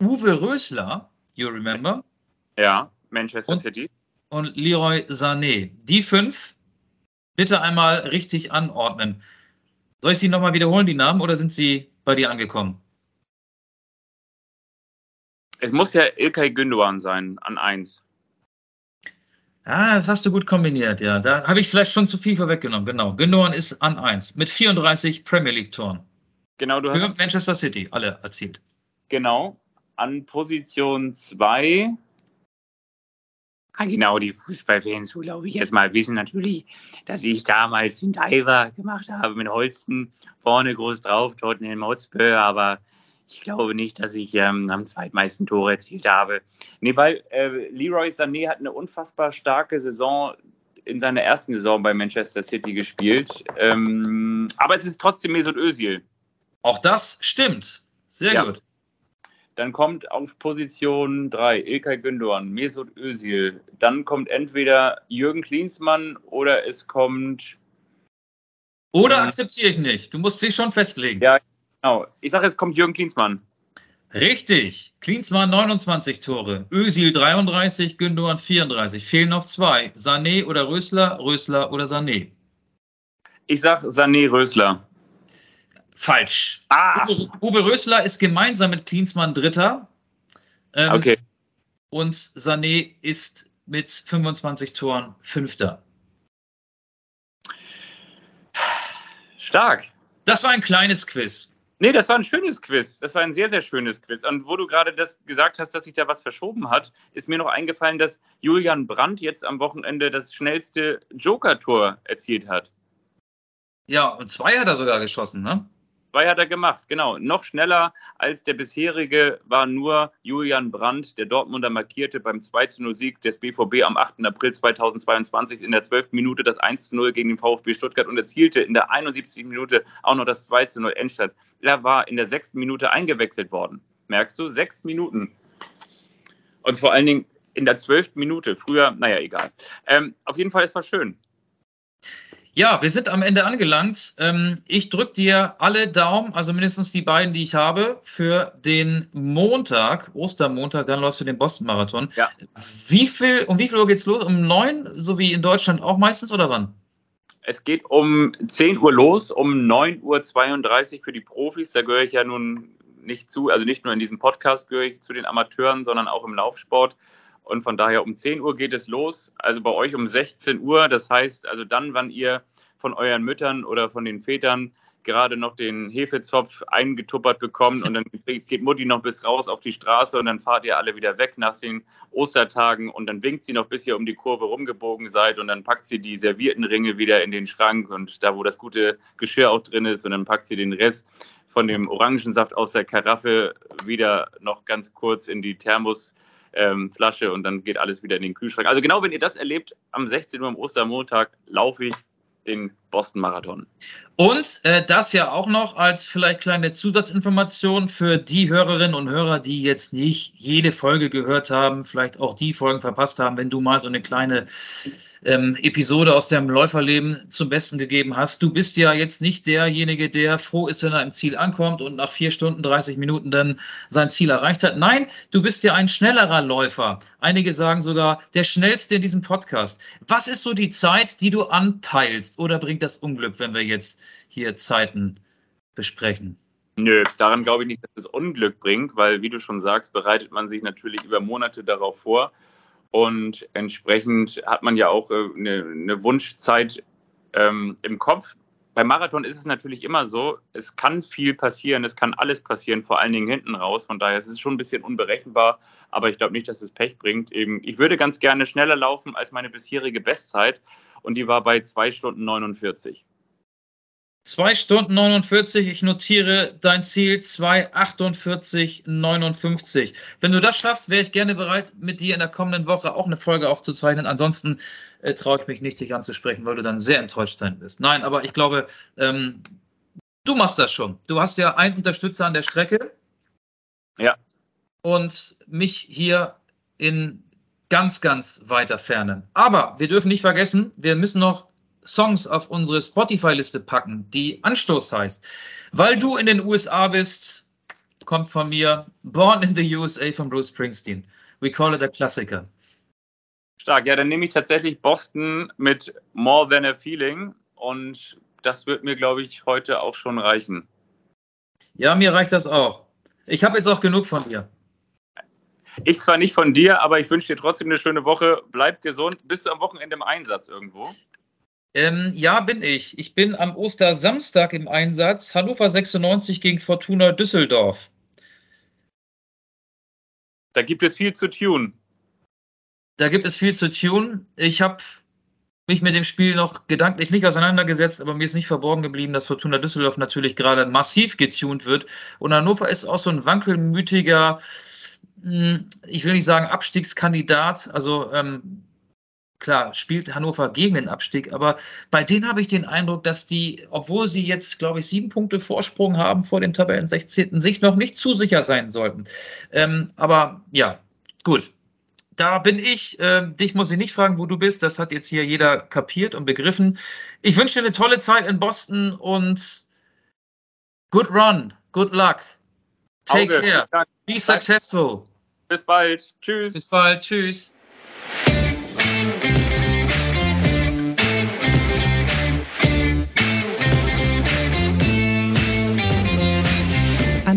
Uwe Rösler, you remember? Ja, Manchester und, City und Leroy Sané. Die fünf bitte einmal richtig anordnen. Soll ich sie nochmal wiederholen, die Namen, oder sind sie bei dir angekommen? Es muss ja Ilkay Gündoğan sein, an 1. Ah, das hast du gut kombiniert, ja. Da habe ich vielleicht schon zu viel vorweggenommen. Genau. Gündoğan ist an 1 mit 34 Premier League-Toren. Genau, du Für hast. Manchester City, alle erzielt. Genau. An Position 2 Ah, genau, die Fußballfans, so glaube ich, erstmal wissen natürlich, dass ich damals den Diver gemacht habe mit Holsten, vorne groß drauf, Tottenham Hotspur, aber ich glaube nicht, dass ich ähm, am zweitmeisten Tore erzielt habe. Nee, weil äh, Leroy Sané hat eine unfassbar starke Saison in seiner ersten Saison bei Manchester City gespielt. Ähm, aber es ist trotzdem Mesut Özil. Auch das stimmt. Sehr ja. gut. Dann kommt auf Position 3 Ilkay Gündoğan, Mesut Özil. Dann kommt entweder Jürgen Klinsmann oder es kommt. Oder akzeptiere ich nicht. Du musst dich schon festlegen. Ja, genau. Ich sage, es kommt Jürgen Klinsmann. Richtig. Klinsmann 29 Tore, Özil 33, Gündoğan 34. Fehlen noch zwei. Sané oder Rösler, Rösler oder Sané. Ich sage Sané Rösler. Falsch. Ah. Uwe, Uwe, Rösler ist gemeinsam mit Klinsmann Dritter. Ähm, okay. Und Sané ist mit 25 Toren Fünfter. Stark. Das war ein kleines Quiz. Nee, das war ein schönes Quiz. Das war ein sehr, sehr schönes Quiz. Und wo du gerade das gesagt hast, dass sich da was verschoben hat, ist mir noch eingefallen, dass Julian Brandt jetzt am Wochenende das schnellste Joker-Tor erzielt hat. Ja, und zwei hat er sogar geschossen, ne? Zwei hat er gemacht, genau. Noch schneller als der bisherige war nur Julian Brandt, der Dortmunder markierte beim 2-0-Sieg des BVB am 8. April 2022 in der 12. Minute das 1-0 gegen den VfB Stuttgart und erzielte in der 71. Minute auch noch das 2-0 Endstand. Er war in der 6. Minute eingewechselt worden. Merkst du? Sechs Minuten. Und vor allen Dingen in der 12. Minute. Früher, naja, egal. Ähm, auf jeden Fall, es war schön. Ja, wir sind am Ende angelangt. Ähm, ich drücke dir alle Daumen, also mindestens die beiden, die ich habe, für den Montag, Ostermontag, dann läufst du den Boston-Marathon. Ja. Wie viel, um wie viel Uhr geht's los? Um neun, so wie in Deutschland auch meistens, oder wann? Es geht um 10 Uhr los, um 9.32 Uhr für die Profis. Da gehöre ich ja nun nicht zu, also nicht nur in diesem Podcast gehöre ich zu den Amateuren, sondern auch im Laufsport. Und von daher um 10 Uhr geht es los, also bei euch um 16 Uhr. Das heißt, also dann, wann ihr von euren Müttern oder von den Vätern gerade noch den Hefezopf eingetuppert bekommt und dann geht Mutti noch bis raus auf die Straße und dann fahrt ihr alle wieder weg nach den Ostertagen und dann winkt sie noch, bis ihr um die Kurve rumgebogen seid und dann packt sie die servierten Ringe wieder in den Schrank und da, wo das gute Geschirr auch drin ist und dann packt sie den Rest von dem Orangensaft aus der Karaffe wieder noch ganz kurz in die Thermos ähm, Flasche und dann geht alles wieder in den Kühlschrank. Also genau, wenn ihr das erlebt, am 16 Uhr am Ostermontag laufe ich den Boston Marathon. Und äh, das ja auch noch als vielleicht kleine Zusatzinformation für die Hörerinnen und Hörer, die jetzt nicht jede Folge gehört haben, vielleicht auch die Folgen verpasst haben, wenn du mal so eine kleine ähm, Episode aus deinem Läuferleben zum Besten gegeben hast. Du bist ja jetzt nicht derjenige, der froh ist, wenn er im Ziel ankommt und nach vier Stunden 30 Minuten dann sein Ziel erreicht hat. Nein, du bist ja ein schnellerer Läufer. Einige sagen sogar der schnellste in diesem Podcast. Was ist so die Zeit, die du anpeilst oder bringt das Unglück, wenn wir jetzt hier Zeiten besprechen? Nö, daran glaube ich nicht, dass es Unglück bringt, weil, wie du schon sagst, bereitet man sich natürlich über Monate darauf vor. Und entsprechend hat man ja auch äh, eine, eine Wunschzeit ähm, im Kopf. Beim Marathon ist es natürlich immer so, es kann viel passieren, es kann alles passieren, vor allen Dingen hinten raus. Von daher ist es schon ein bisschen unberechenbar, aber ich glaube nicht, dass es Pech bringt. Eben, ich würde ganz gerne schneller laufen als meine bisherige Bestzeit und die war bei 2 Stunden 49. 2 Stunden 49, ich notiere dein Ziel 2,48,59. Wenn du das schaffst, wäre ich gerne bereit, mit dir in der kommenden Woche auch eine Folge aufzuzeichnen. Ansonsten äh, traue ich mich nicht, dich anzusprechen, weil du dann sehr enttäuscht sein wirst. Nein, aber ich glaube, ähm, du machst das schon. Du hast ja einen Unterstützer an der Strecke. Ja. Und mich hier in ganz, ganz weiter Ferne. Aber wir dürfen nicht vergessen, wir müssen noch Songs auf unsere Spotify-Liste packen, die Anstoß heißt. Weil du in den USA bist, kommt von mir Born in the USA von Bruce Springsteen. We call it a Klassiker. Stark, ja, dann nehme ich tatsächlich Boston mit More Than a Feeling und das wird mir, glaube ich, heute auch schon reichen. Ja, mir reicht das auch. Ich habe jetzt auch genug von dir. Ich zwar nicht von dir, aber ich wünsche dir trotzdem eine schöne Woche. Bleib gesund. Bist du am Wochenende im Einsatz irgendwo? Ähm, ja, bin ich. Ich bin am Ostersamstag im Einsatz. Hannover 96 gegen Fortuna Düsseldorf. Da gibt es viel zu tun. Da gibt es viel zu tun. Ich habe mich mit dem Spiel noch gedanklich nicht auseinandergesetzt, aber mir ist nicht verborgen geblieben, dass Fortuna Düsseldorf natürlich gerade massiv getunt wird. Und Hannover ist auch so ein wankelmütiger, hm, ich will nicht sagen Abstiegskandidat. Also ähm, klar, spielt Hannover gegen den Abstieg, aber bei denen habe ich den Eindruck, dass die, obwohl sie jetzt, glaube ich, sieben Punkte Vorsprung haben vor dem Tabellen 16., sich noch nicht zu sicher sein sollten. Ähm, aber ja, gut. Da bin ich. Äh, dich muss ich nicht fragen, wo du bist. Das hat jetzt hier jeder kapiert und begriffen. Ich wünsche dir eine tolle Zeit in Boston und good run, good luck. Take Auge. care. Be successful. Bis bald. Tschüss. Bis bald. Tschüss.